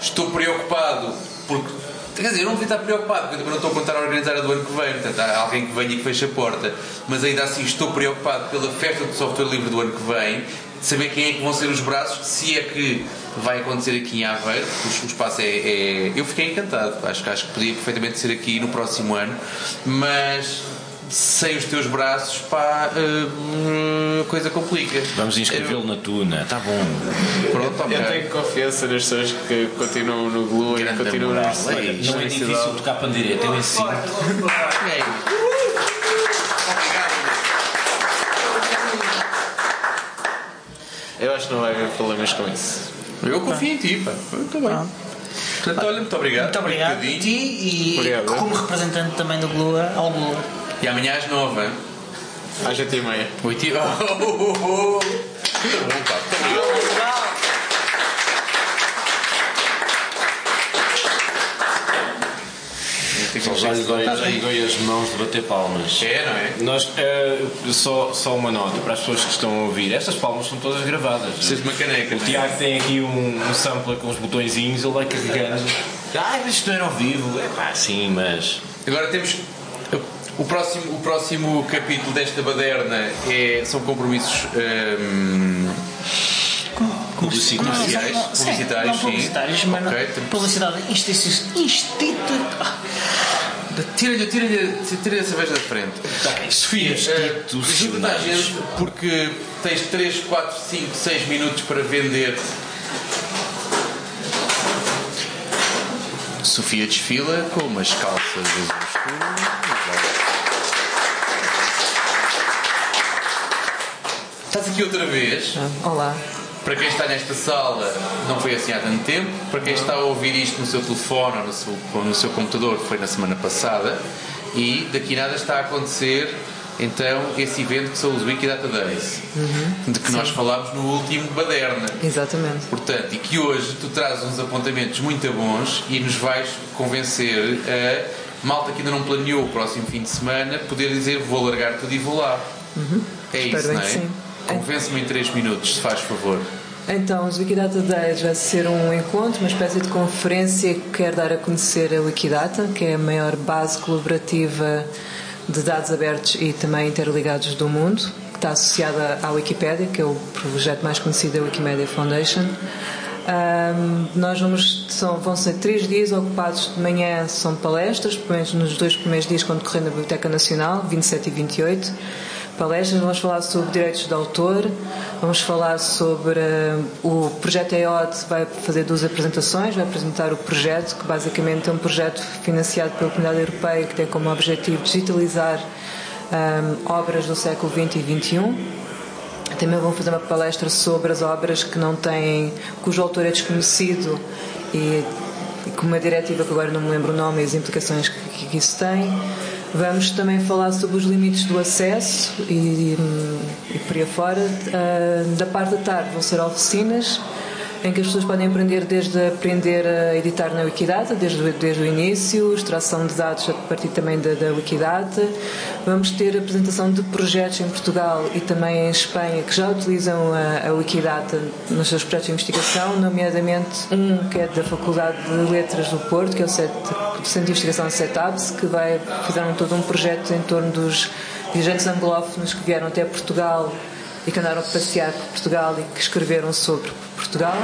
Estou preocupado porque. Quer dizer, eu não devia estar preocupado, porque eu também não estou a contar a organizar a do ano que vem, portanto, há alguém que venha e que feche a porta. Mas ainda assim, estou preocupado pela festa do software livre do ano que vem, de saber quem é que vão ser os braços, se é que vai acontecer aqui em Aveiro, porque o espaço é, é. Eu fiquei encantado, acho, acho que podia perfeitamente ser aqui no próximo ano, mas sem os teus braços, pá, uh, a coisa complica. Vamos inscrevê-lo na Tuna, tá bom. Pronto, ok. Eu tenho confiança nas pessoas que continuam no Glue e continuam moral, isso. Não é difícil tocar pandeireta, eu ensino. É. Eu acho que não vai haver problemas com isso. Eu confio em ti, pá. Muito bem. Portanto, olha, muito obrigado. Muito obrigado a ti e Obrigado. como representante também do Glua, ao Glua. E amanhã às nove. hein? Às 8 e meia. Oito e... Oh, oh, oh, oh. Muito bom, pá. As mãos de bater palmas. É, não é? Nós, eh, só, só uma nota para as pessoas que estão a ouvir: estas palmas são todas gravadas. Preciso de uma caneca. O é? Tiago tem aqui um, um sampler com os botõezinhos, ele vai carregando. Ah, mas isto não era ao vivo. É pá, sim, mas. Agora temos. O próximo, o próximo capítulo desta baderna é, são compromissos hum, Publicitários, não, sim, publicitários, não sim. publicitários, mas não- Ok, temos- publicidade institu- instituto. ah, Tira-lhe tira tira a cerveja da frente. Sofia, eh, ajuda-te a gente porque tens 3, 4, 5, 6 minutos para vender. Sofia desfila com umas calças escuro. Estás aqui outra vez. Olá. Para quem está nesta sala, não foi assim há tanto tempo. Para quem está a ouvir isto no seu telefone ou no seu, ou no seu computador, foi na semana passada. E daqui nada está a acontecer então esse evento que são os Wikidata Days, de que nós falámos no último Baderna. Exatamente. Portanto, e que hoje tu trazes uns apontamentos muito bons e nos vais convencer a malta que ainda não planeou o próximo fim de semana poder dizer vou largar tudo e vou lá. É Espero isso, não é? sim. Convence-me em 3 minutos, se faz favor. Então, os Wikidata Days vai ser um encontro, uma espécie de conferência que quer dar a conhecer a Wikidata, que é a maior base colaborativa de dados abertos e também interligados do mundo, que está associada à Wikipédia, que é o projeto mais conhecido da Wikimedia Foundation. Ahm, nós vamos, são, vão ser três dias ocupados de manhã, são palestras, pelo menos nos dois primeiros dias, quando decorrer na Biblioteca Nacional, 27 e 28 palestras, vamos falar sobre direitos de autor, vamos falar sobre uh, o projeto EOD, vai fazer duas apresentações, vai apresentar o projeto, que basicamente é um projeto financiado pela Comunidade Europeia que tem como objetivo digitalizar um, obras do século XX e XXI. Também vão fazer uma palestra sobre as obras que não têm, cujo autor é desconhecido e, e com uma diretiva que agora não me lembro o nome e as implicações que, que isso tem. Vamos também falar sobre os limites do acesso e, e por aí fora. Ah, da parte da tarde vão ser oficinas em que as pessoas podem aprender desde aprender a editar na Wikidata, desde, desde o início, extração de dados a partir também da, da Wikidata. Vamos ter apresentação de projetos em Portugal e também em Espanha que já utilizam a, a Wikidata nos seus projetos de investigação, nomeadamente um que é da Faculdade de Letras do Porto, que é o, Centro de Investigação CETABS, que vai, fizeram todo um projeto em torno dos viajantes anglófonos que vieram até Portugal e que andaram a passear por Portugal e que escreveram sobre Portugal,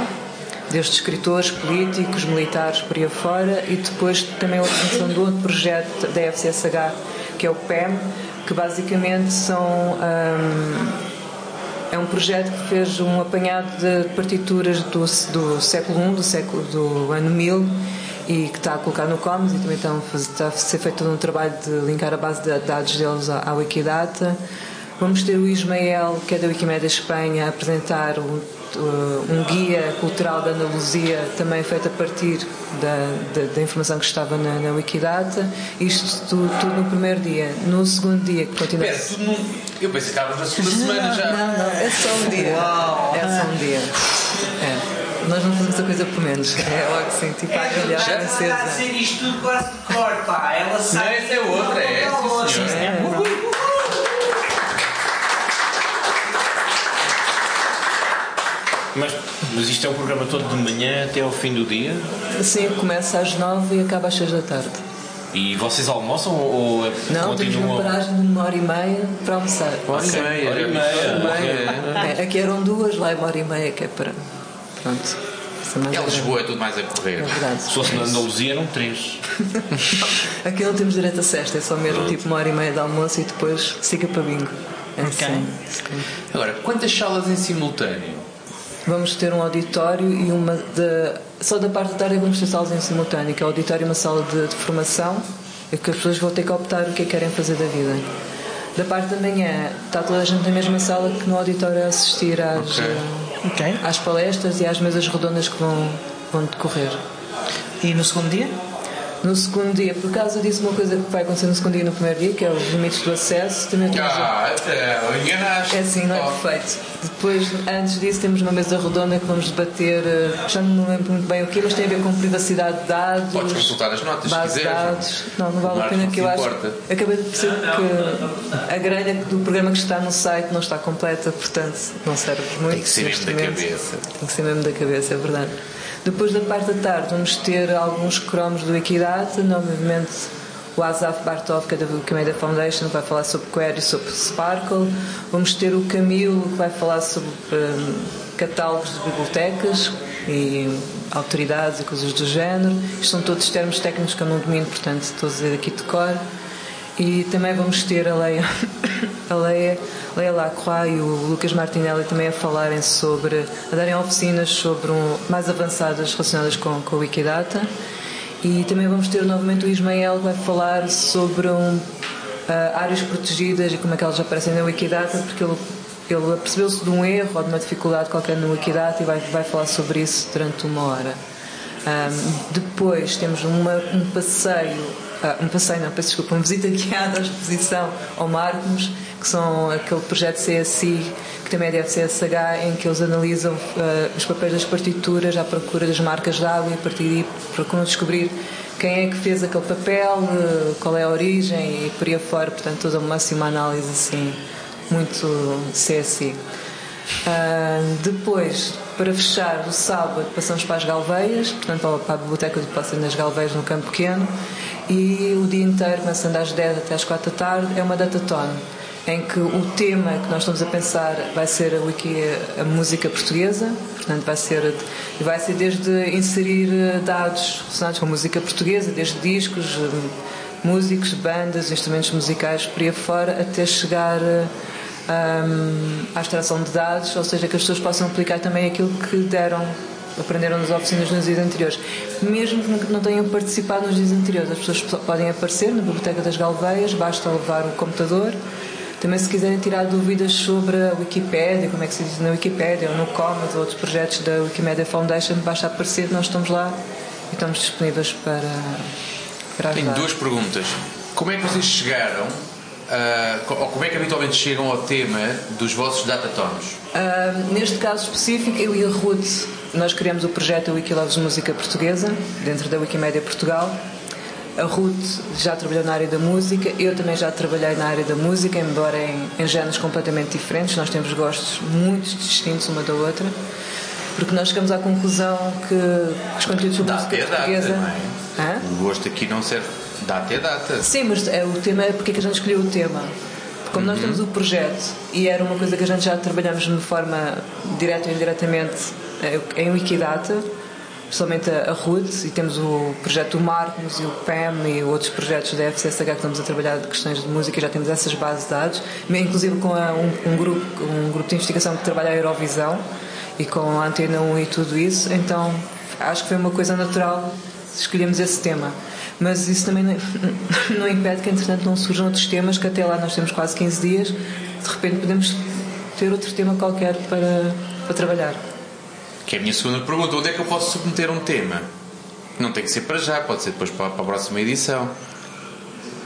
desde escritores, políticos, militares, por aí afora, e depois também a apresentação de outro projeto da FCSH, que é o PEM, que basicamente são hum, é um projeto que fez um apanhado de partituras do, do século I, do, século, do ano 1000 e que está a colocar no Commons e também está a, ser feito um trabalho de linkar a base de dados deles à, à Wikidata. Vamos ter o Ismael, que é da Wikimedia Espanha, a apresentar um, um guia cultural da Andaluzia, também feito a partir da, da, da informação que estava na, na, Wikidata. Isto tudo, tudo, no primeiro dia. No segundo dia, que continua. Espera, tudo no... Eu pensei que estava na segunda semana já. Não, não, é só um dia. Uau. É só um dia. É. Nós não fazemos a coisa por menos. É logo assim, tipo, a grelhar, Já Está a dizer isto tudo quase de cor, pá. Ela Não, sabe. essa é outra, é essa, senhor. Mas, isto é um programa todo de manhã até ao fim do dia? Sim, começa às nove e acaba às seis da tarde. E vocês almoçam ou é- Não, temos uma continuam? paragem de uma hora e meia para almoçar. Hora e meia, hora e meia. É, aqui eram duas, lá é uma hora e meia, que é para. Pronto. É. Lisboa é tudo mais a correr. É verdade. Se fosse na Andaluzia eram três. Aqui não temos direito a sexta, é só mesmo tipo uma hora e meia de almoço e depois siga para bingo. É Ok. assim. Agora, quantas salas em simultâneo? Vamos ter um auditório e uma de. Só da parte da tarde vamos ter salas em simultâneo, que é o auditório e uma sala de, de formação, e que as pessoas vão ter que optar o que é que querem fazer da vida. Da parte da manhã está toda a gente na mesma sala que no auditório a assistir às, Ok. eh, Ok. às palestras e às mesas redondas que vão, vão decorrer. E no segundo dia? No segundo dia, por acaso eu disse uma coisa que vai acontecer no segundo dia e no primeiro dia, que é os limites do acesso. Também temos Ah, é, enganaste. é assim, não é perfeito. Depois, antes disso, temos uma mesa redonda que vamos debater, eh, já não lembro muito bem o quê, mas tem a ver com privacidade de dados. Podes consultar as notas se base de dados. Não, não vale a pena que eu acho. Acabei de perceber que a grelha do programa que está no site não está completa, portanto não serve muito. Tem que ser mesmo da cabeça. Tem que ser mesmo da cabeça, é verdade. Depois da parte da tarde vamos ter alguns cromos do Equidata, novamente o Azaf Bartov, que é da Wikimedia Foundation, que vai falar sobre Query, sobre Sparkle. Vamos ter o Camilo, que vai falar sobre hum, catálogos de bibliotecas e autoridades e coisas do género. Isto são todos termos técnicos que eu não domino, portanto estou a dizer aqui de cor. E também vamos ter a Leia, a Leia, Leia Lacroix e o Lucas Martinelli também a falarem sobre, a darem oficinas sobre um, mais avançadas relacionadas com, com a Wikidata. E também vamos ter novamente o Ismael que vai falar sobre um, ah, áreas protegidas e como é que elas aparecem na Wikidata, porque ele, ele percebeu-se de um erro ou de uma dificuldade qualquer no Wikidata e vai, vai falar sobre isso durante uma hora. Ahm, depois temos uma, um passeio, ah, um passeio, não, peço desculpa, uma visita guiada à exposição ao Marcos, que são aquele projeto CSI, também é da FCSH, em que eles analisam ah, os papéis das partituras à procura das marcas de água e a partir daí procuram descobrir quem é que fez aquele papel, ah, qual é a origem e por aí afora, portanto toda uma, assim, uma análise assim muito CSI. Ah, depois, para fechar, o sábado passamos para as Galveias, portanto para a- Biblioteca do Passeio nas Galveias, no Campo Pequeno, e o dia inteiro, começando às 10 até às 4 da tarde, é uma dataton, em que o tema que nós estamos a pensar vai ser a, wiki, a música portuguesa, portanto vai ser, vai ser desde inserir eh, dados relacionados com a música portuguesa, desde discos, eh, músicos, bandas, instrumentos musicais por aí fora, até chegar eh, hum, à extração de dados, ou seja, que as pessoas possam aplicar também aquilo que deram, aprenderam nas oficinas nos dias anteriores. Mesmo que não tenham participado nos dias anteriores, as pessoas podem aparecer na Biblioteca das Galveias, basta levar o computador. Também se quiserem tirar dúvidas sobre a Wikipédia, como é que se diz na Wikipédia, ou no Commons, ou outros projetos da Wikimedia Foundation, basta aparecer, nós estamos lá e estamos disponíveis para, para ajudar. Tenho duas perguntas. Como é que vocês chegaram, co- ou como é que habitualmente chegam ao tema dos vossos datatons? Ah, neste caso específico, eu e a Ruth, nós criamos o projeto Wikiloves Música Portuguesa, dentro da Wikimédia Portugal. A Ruth já trabalhou na área da música, eu também já trabalhei na área da música, embora em, em géneros completamente diferentes. Nós temos gostos muito distintos uma da outra, porque nós chegamos à conclusão que os conteúdos sobre música data, portuguesa. é? Hã? O gosto aqui não serve. Dá até data. Sim, mas é, o tema é porque é que a gente escolheu o tema. Como nós temos o projeto e era uma coisa que a gente já trabalhamos de forma direta ou indiretamente eh, em Wikidata, Principalmente a, a Ruth, e temos o projeto do Marcos e o PEM e outros projetos da FCSH que estamos a trabalhar de questões de música, já temos essas bases de dados, inclusive com a, um, um, grupo, um grupo de investigação que trabalha a Eurovisão e com a Antena 1 e tudo isso, então acho que foi uma coisa natural escolhemos esse tema. Mas isso também não, não impede que, entretanto, não surjam outros temas, que até lá nós temos quase 15 dias, de repente podemos ter outro tema qualquer para, para trabalhar. Que é a minha segunda pergunta: onde é que eu posso submeter um tema? Não tem que ser para já, pode ser depois para, para a próxima edição.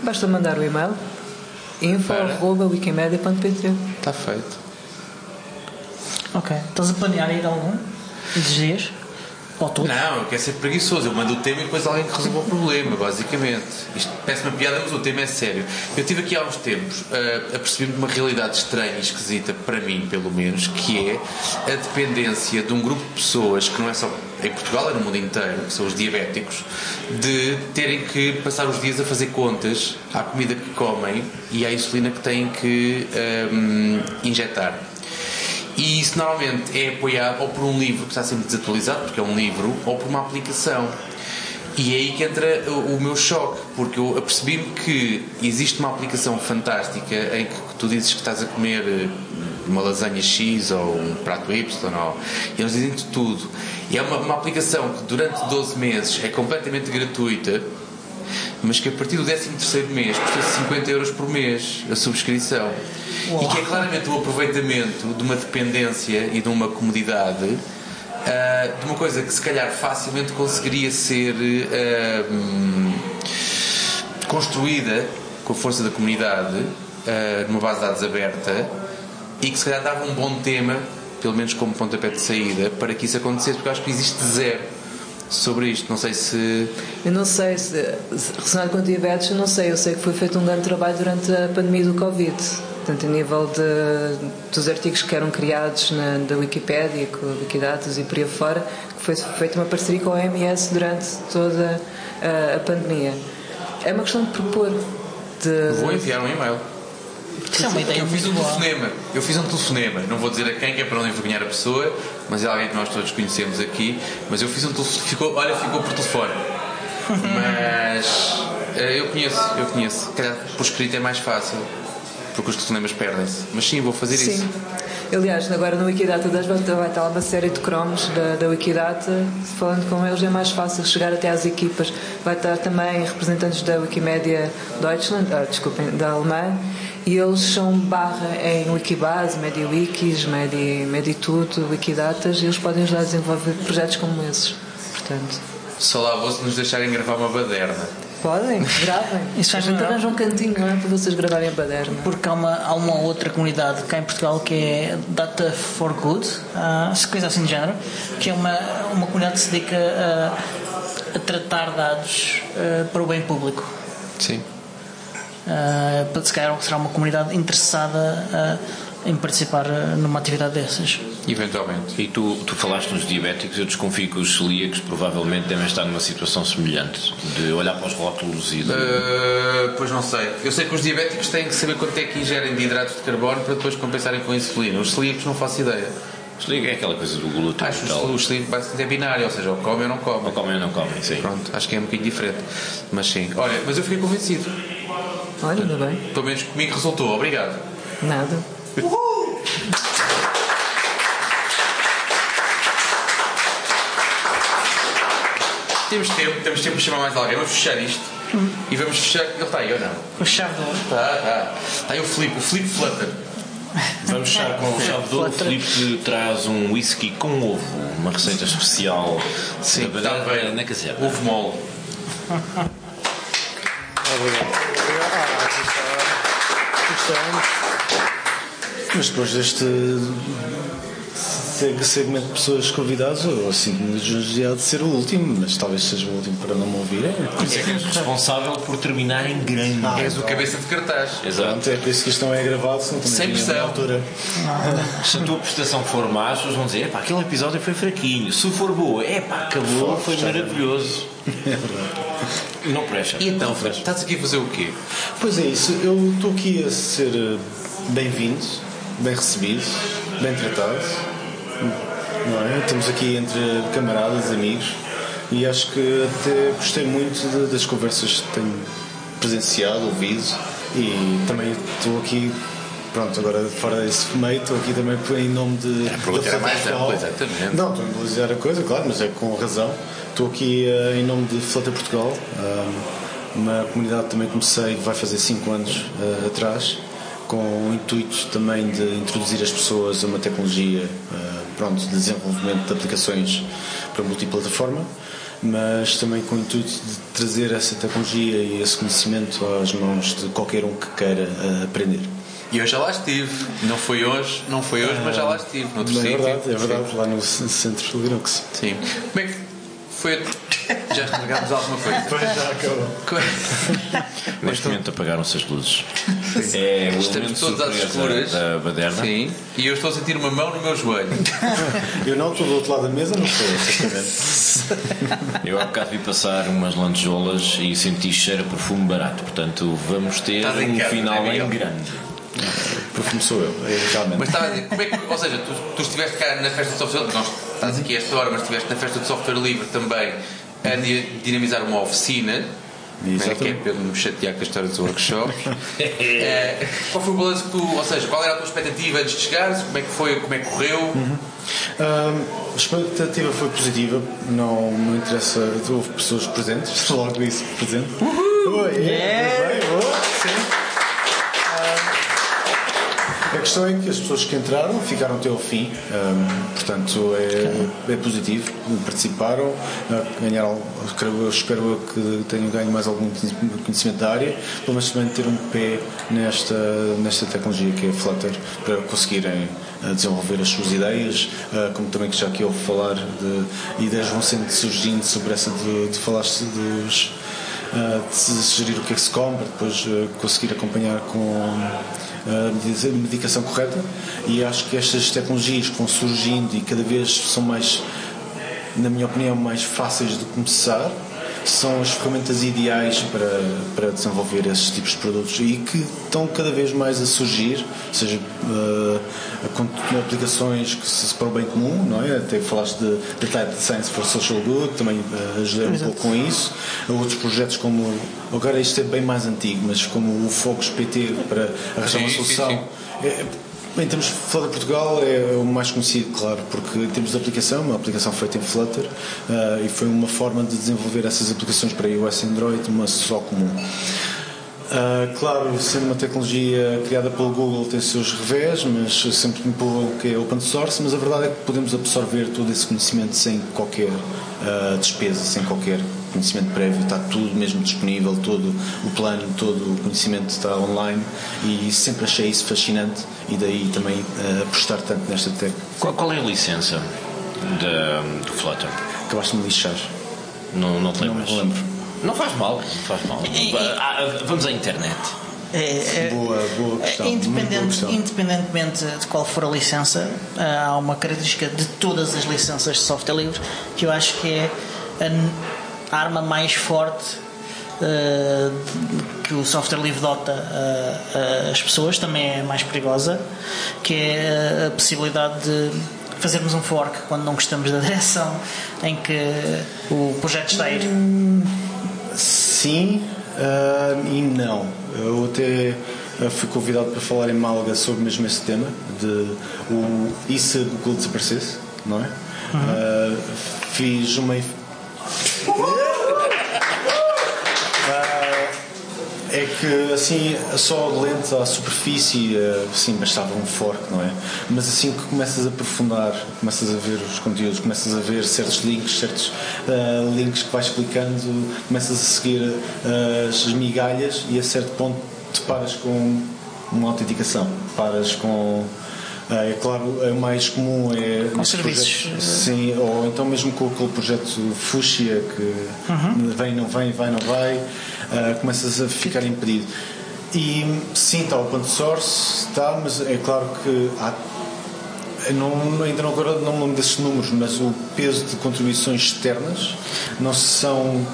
Basta mandar o e-mail info.wikimedia.pt Está feito. Ok. Estás a planear ir a algum desses Não, eu quero ser preguiçoso. Eu mando o tema e depois alguém que resolva o problema, basicamente. Isto parece uma piada, mas o tema é sério. Eu tive aqui há uns tempos uh, a perceber-me de uma realidade estranha e esquisita, para mim, pelo menos, que é a dependência de um grupo de pessoas que não é só em Portugal, é no mundo inteiro, que são os diabéticos, de terem que passar os dias a fazer contas à comida que comem e à insulina que têm que um, injetar. E isso normalmente é apoiado ou por um livro que está sempre desatualizado, porque é um livro, ou por uma aplicação. E é aí que entra o meu choque, porque eu apercebi-me que existe uma aplicação fantástica em que tu dizes que estás a comer eh, uma lasanha X ou um prato Y, ou, e eles dizem-te tudo. E é uma, uma aplicação que durante 12 meses é completamente gratuita mas que a partir do 13 mês custa 50 euros por mês a subscrição. Uau. E que é claramente um aproveitamento de uma dependência e de uma comodidade uh, de uma coisa que se calhar facilmente conseguiria ser uh, construída com a força da comunidade, uh, numa base de dados aberta e que se calhar dava um bom tema, pelo menos como pontapé de saída, para que isso acontecesse, porque acho que existe zero sobre isto. Não sei se. Eu não sei, se, relacionado com diabetes, eu não sei. Eu sei que foi feito um grande trabalho durante a pandemia do Covid. Tanto a nível de, dos artigos que eram criados na, da Wikipédia, com a Wikidatas e por aí fora, que foi feita uma parceria com a OMS durante toda a, a pandemia. É uma questão de propor. De... Vou enviar um e-mail. Isso é uma ideia eu fiz um telefonema. Eu fiz um telefonema. Não vou dizer a quem, que é para não envergonhar a pessoa, mas é alguém que nós todos conhecemos aqui. Mas eu fiz um telefonema. Ficou, olha, ficou por telefone. Mas eh, eu conheço, eu conheço. Calhar por escrito é mais fácil. Porque os telefonemas perdem-se. Mas sim, vou fazer sim. isso. Aliás, agora no Wikidata das vai estar uma série de cromos da, da Wikidata, falando com eles é mais fácil chegar até às equipas. Vai estar também representantes da Wikimedia Deutschland, ah, desculpem, da Alemanha, e eles são barra em Wikibase, MediWikis, Medi, Meditudo, Wikidatas, e eles podem ajudar a desenvolver projetos como esses. Portanto. Só lá vou se nos deixarem gravar uma baderna. Podem, gravem. Isso a gente arranja um cantinho não é, para vocês gravarem a baderna. Porque há uma, há uma outra comunidade cá em Portugal que é Data for Good, uh, coisa assim de género, que é uma, uma comunidade que se dedica a, a tratar dados uh, para o bem público. Sim. Uh, se calhar será uma comunidade interessada uh, em participar numa atividade dessas. Eventualmente. E tu, tu falaste nos diabéticos, eu desconfio que os celíacos provavelmente devem estar numa situação semelhante, de olhar para os rótulos e de... Uh, pois não sei. Eu sei que os diabéticos têm que saber quanto é que ingerem de hidratos de carbono para depois compensarem com a insulina. Os celíacos não faço ideia. Celíaco é aquela coisa do glúten. Acho que o celíaco basicamente é binário, ou seja, ou come ou não come. Ou come ou não come, sim. Pronto, acho que é um bocadinho diferente. Mas sim. Olha, mas eu fiquei convencido. Olha, ainda bem. Pelo menos comigo resultou. Obrigado. Nada. Uhul! Temos tempo, temos tempo para chamar mais alguém. Vamos fechar isto. Hum. E vamos fechar. Ele está aí ou não? O chave de ouro. Está, está. Está aí o Filipe, o Filipe Flutter. Vamos fechar com o chave de ouro. O Filipe traz um whisky com ovo, uma receita especial. Sim, está bem. Na caserna. Ovo mole. Obrigado. Mas depois deste segmento de pessoas convidadas, eu sinto-me lisonjeado de ser o último, mas talvez seja o último para não me ouvirem. Por isso é que és responsável por terminar em grande. Ah, és o cabeça de cartaz. Exato. Pronto, é por isso que isto não é gravado, senão também Sem pressão. altura. Se a tua prestação for má, as pessoas vão dizer: epá, aquele episódio foi fraquinho. Se for boa, epá, acabou, foi maravilhoso. É verdade. Não presta. E então, Fred, estás aqui a fazer o quê? Pois é isso, eu estou aqui a ser eh, bem-vindo, bem recebido, bem tratado. Não é? Estamos aqui entre camaradas, amigos. e acho que até gostei muito de- das conversas que tenho presenciado, ouvido e também estou aqui. Pronto, agora fora desse meio, estou aqui também em nome de. A pergunta da era mais Portugal. ampla, exatamente. Não, estou a embelezar a coisa, claro, mas é com razão. Estou aqui eh, em nome de Flota Portugal, ah, uma comunidade que também comecei, vai fazer 5 anos eh, atrás, com o intuito também de introduzir as pessoas a uma tecnologia ah, pronto, de desenvolvimento de aplicações para multiplataforma, mas também com o intuito de trazer essa tecnologia e esse conhecimento às mãos de qualquer um que queira ah, aprender. E eu já lá estive. Não foi hoje, não foi hoje, mas já lá estive. Noutro é sítio. verdade, é verdade, lá no centro de Linux. Sim. Como é que foi? Já estragámos alguma coisa? Depois já acabou. Neste momento apagaram-se as luzes. É o Estamos todos às escuras. da baderna. Sim. E eu estou a sentir uma mão no meu joelho. Eu não estou do outro lado da mesa, não estou, certamente. Eu há bocado vi passar umas lantejoulas e senti cheiro a perfume barato. Portanto, vamos ter Estás um casa, final não é, em grande. Perfume sou eu, é, realmente. Mas estava a dizer, como é que, ou seja, tu, tu estiveste cá na festa de software livre, nós estás aqui a esta hora, mas estiveste na festa de software livre também a di- dinamizar uma oficina. É que é Exatamente. para me chatear com a história dos workshops? Eh, qual foi o balanço que tu, ou seja, qual era a tua expectativa antes de chegares? Como é que foi, como é que correu? Ahm, a expectativa foi positiva, não, não interessa, houve pessoas presentes, logo isso presente. Oi, é, bem, boa, sim. Questão é que as pessoas que entraram ficaram até ao fim, ahm, portanto é, é positivo, participaram, ah, ganharam, eu, espero que tenham ganho mais algum conhecimento da área, pelo menos também ter um pé nesta, nesta tecnologia que é Flutter, para conseguirem a desenvolver as suas ideias, ah, como também que já aqui ouvi falar de ideias vão sendo surgindo sobre essa de, de falar-se dos de sugerir o que é que se compra, depois conseguir acompanhar com a medi- medicação correta. E acho que estas tecnologias que vão surgindo e cada vez são mais na minha opinião mais fáceis de começar são as ferramentas ideais para, para desenvolver esses tipos de produtos e que estão cada vez mais a surgir, seja eh, com aplicações que se para o bem comum, não é? Até falaste de, de Type Science for Social Good, também eh, ajudei um pouco com isso. Outros projetos como, agora isto é bem mais antigo, mas como o Focus PT para arranjar uma Sim, sim, solução. sim. É, Bem, em termos de Flutter Portugal é o mais conhecido, claro, porque em termos de aplicação, uma aplicação feita em Flutter ah, e foi uma forma de desenvolver essas aplicações para iOS e Android, uma só comum. Ah, claro, sendo uma tecnologia criada pelo Google tem seus revés, mas sempre me que é open source, mas a verdade é que podemos absorver todo esse conhecimento sem qualquer ah, despesa, sem qualquer conhecimento prévio, está tudo mesmo disponível, todo o plano, todo o conhecimento está online e sempre achei isso fascinante e daí também ah, apostar tanto nesta tech. Qual, qual é a licença da- do Flutter? Acabaste de me lixar. Não, não te Não me lembras? lembro. Não faz mal, não faz mal. Ah, vamos à internet. É, é- Boa, boa é, questão. muito boa independente- questão. independentemente de qual for a licença, há uma característica de todas as licenças de software livre que eu acho que é arma mais forte eh, que o software livre dota as pessoas, também é mais perigosa, que é a possibilidade de fazermos um fork quando não gostamos da direção em que o projeto está a ir. Sim e não. Eu até fui convidado para falar em Málaga sobre mesmo esse tema, de o, e se Google desaparecesse, não é? Ah, fiz uma. É que assim, só de lente à superfície, eh, sim, bastava um fork, não é? Mas assim que começas a aprofundar, começas a ver os conteúdos, começas a ver certos links, certos eh, links que vais clicando, começas a seguir eh, as migalhas e a certo ponto te paras com uma autenticação, paras com. Eh, é claro, é o mais comum é Com serviços. projetos- Sim, ou então mesmo com aquele projeto Fuchsia que vem, não vem, vai, não vai, ah, começas a ficar impedido. E sim, está open source, está, mas é claro que há. Não, ainda não, agora não me lembro desses números, mas o peso de contribuições externas não são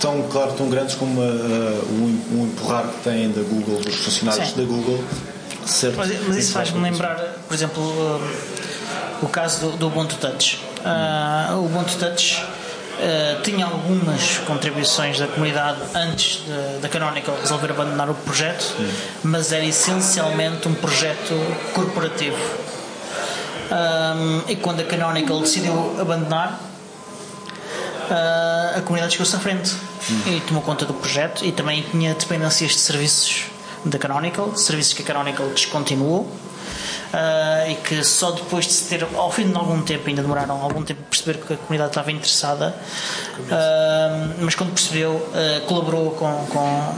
tão, claro, tão grandes como ah, o, o empurrar que têm da Google, dos funcionários Sim. da Google. Certo? Mas, mas isso faz-me lembrar, por exemplo, uh, o caso do, do Ubuntu Touch. Uh, o Ubuntu Touch Uh, tinha algumas contribuições da comunidade antes da Canonical resolver abandonar o projeto, mas era essencialmente um projeto corporativo. Um, e quando a Canonical decidiu abandonar, uh, a comunidade chegou-se à frente e tomou conta do projeto e também tinha dependências de serviços da Canonical, serviços que a Canonical descontinuou. uh, e que só depois de se ter, ao fim de algum tempo, ainda demoraram algum tempo a perceber que a comunidade estava interessada, uh, mas quando percebeu, uh, colaborou com, com,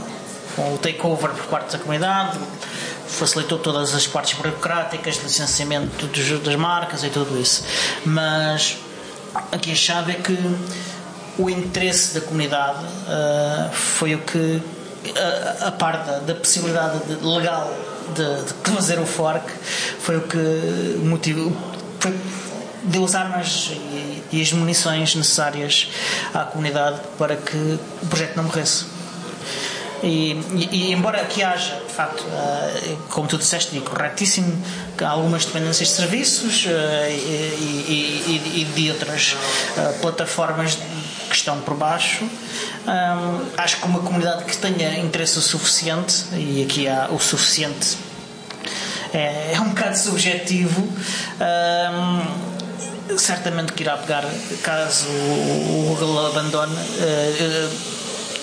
com o takeover por parte da comunidade, facilitou todas as partes burocráticas, licenciamento dos- das marcas e tudo isso. Mas aqui a chave é que o interesse da comunidade foi o que, a, a par da, da possibilidade de- legal de, de fazer o fork, foi o que motivou. Foi, deu as armas e, e as munições necessárias à comunidade para que o projeto não morresse. E, e- e embora aqui haja, de facto, eh, como tu disseste, e corretíssimo, algumas dependências de serviços eh, e, e- de outras eh, plataformas que estão por baixo, hum, acho que uma comunidade que tenha interesse o suficiente, e aqui há o suficiente é, é um bocado subjetivo. hum, certamente que irá pegar caso o Google abandone. eh, eh,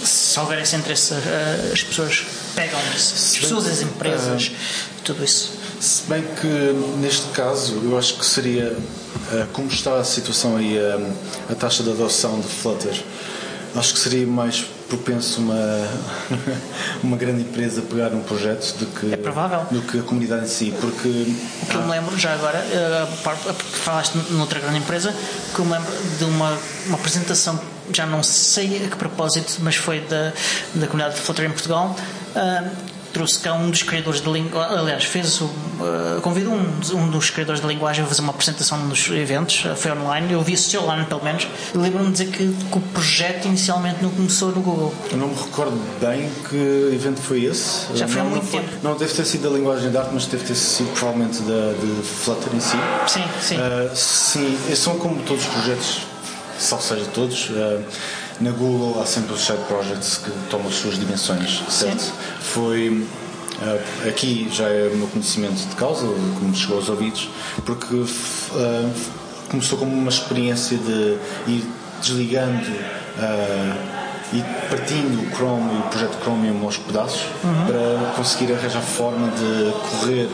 se houver esse interesse, eh, as pessoas pegam. As pessoas, as empresas, tudo isso. Se bem que neste caso eu acho que seria como está a situação aí eh, a taxa de adoção de Flutter acho que seria mais propenso uma uma grande empresa pegar um projeto do que É do que a comunidade em si porque O que eu me lembro já agora, eh, porque falaste noutra grande empresa, que eu me lembro de uma, uma apresentação, já não sei a que propósito, mas foi da, da comunidade de Flutter em Portugal. ah, trouxe cá um dos criadores de linguagem, aliás, fez o, ah, convidou um, dos- um dos criadores de linguagem a fazer uma apresentação nos eventos, ah, foi online, eu vi assistir online pelo menos, e lembro-me de dizer que, que o projeto inicialmente não começou no Google. eu não me recordo bem que evento foi esse Já foi há não, muito não foi- tempo. não deve ter sido da linguagem de arte mas deve ter sido provavelmente da de Flutter em si Sim, sim. Uh, sim, são como todos os projetos, salvo seja todos. uh, na Google há sempre os side projects que tomam as suas dimensões, certo? Foi. uh, aqui já é o meu conhecimento de causa, como chegou aos ouvidos, porque uh, começou como uma experiência de ir desligando uh, e partindo o Chrome e o projeto Chromium aos pedaços para conseguir arranjar forma de correr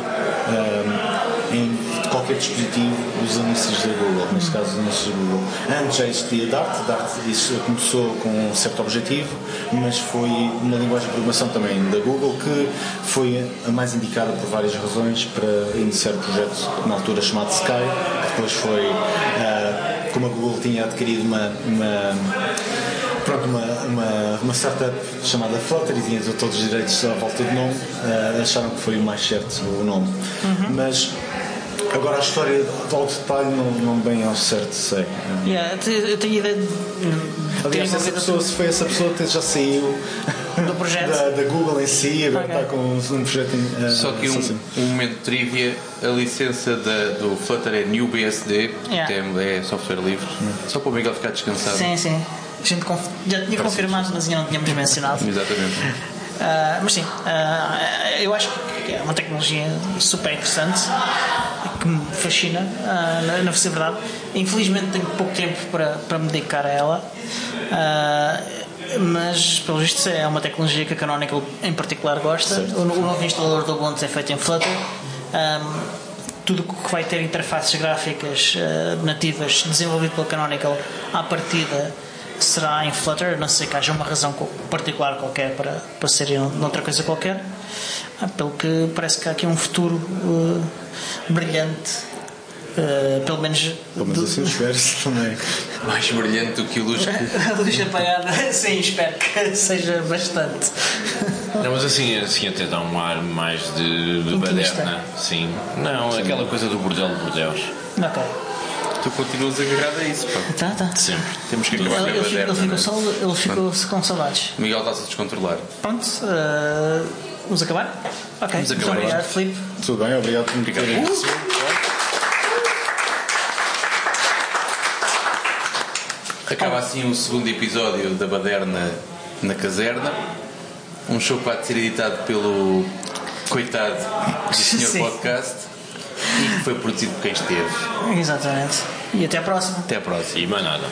qualquer dispositivo os anúncios da Google, neste caso os anúncios da Google. Antes já existia Dart, Dart isso começou com um certo objetivo, mas foi uma linguagem de programação também da Google que foi a mais indicada por várias razões para iniciar o projeto na altura chamado Sky, que depois foi, ah, como a Google tinha adquirido uma- uma pronto, uma, uma, uma startup chamada Flutter e tinha todos os direitos à volta do nome, eh, acharam que foi o mais certo o nome. Mas agora a história ao detalhe não, não bem ao certo sei. Yeah, eu tenho ideia de. de Aliás, essa pessoa, se foi essa pessoa que já saiu Do projeto? da, da Google em si, agora Ok. está com um projeto em. eh, Só que um, um momento de trivia: a licença da- do Flutter é NewBSD, Yeah. que é, é software livre. Só para o Miguel ficar descansado. Sim, sim. A gente conf- já tinha confirmado, mas ainda não tínhamos mencionado. Exatamente. Ah, mas sim, ah, eu acho que é uma tecnologia super interessante que me fascina, ah, na, na verdade. Infelizmente tenho pouco tempo para, para me dedicar a ela, ah, mas pelo visto é uma tecnologia que a Canonical em particular gosta. O, o novo instalador do Ubuntu é feito em Flutter. Ah, tudo o que vai ter interfaces gráficas ah, nativas desenvolvido pela Canonical à partida será em Flutter, não sei que haja uma razão particular qualquer para, para ser em outra coisa qualquer. Pelo que parece que há aqui um futuro eh, brilhante, eh, pelo menos. Pelo menos assim espero-se também. Mais brilhante do que o luz que A luz apagada, sim, espero que seja bastante. Não, mas assim, assim até dá um ar mais de, de baderna. Sim. Não, aquela coisa do bordel de bordeus. Ok. tu continuas agarrado a isso. Pá. Tá, tá. Sempre. Temos que Ele, acabar com a ele, ficou, ele baderna, ficou não é? só, ele ficou com saudades. O Miguel está-se a descontrolar. Pronto, eh, vamos acabar? Ok, Vamos muito acabar. obrigado, Filipe. Tudo bem, obrigado por me terem. Acaba assim o segundo episódio da Baderna na Caserna. Um show que vai ser editado pelo coitado do senhor podcast e que foi produzido por quem esteve. Exatamente. E até à próxima. Até à próxima. E mais nada.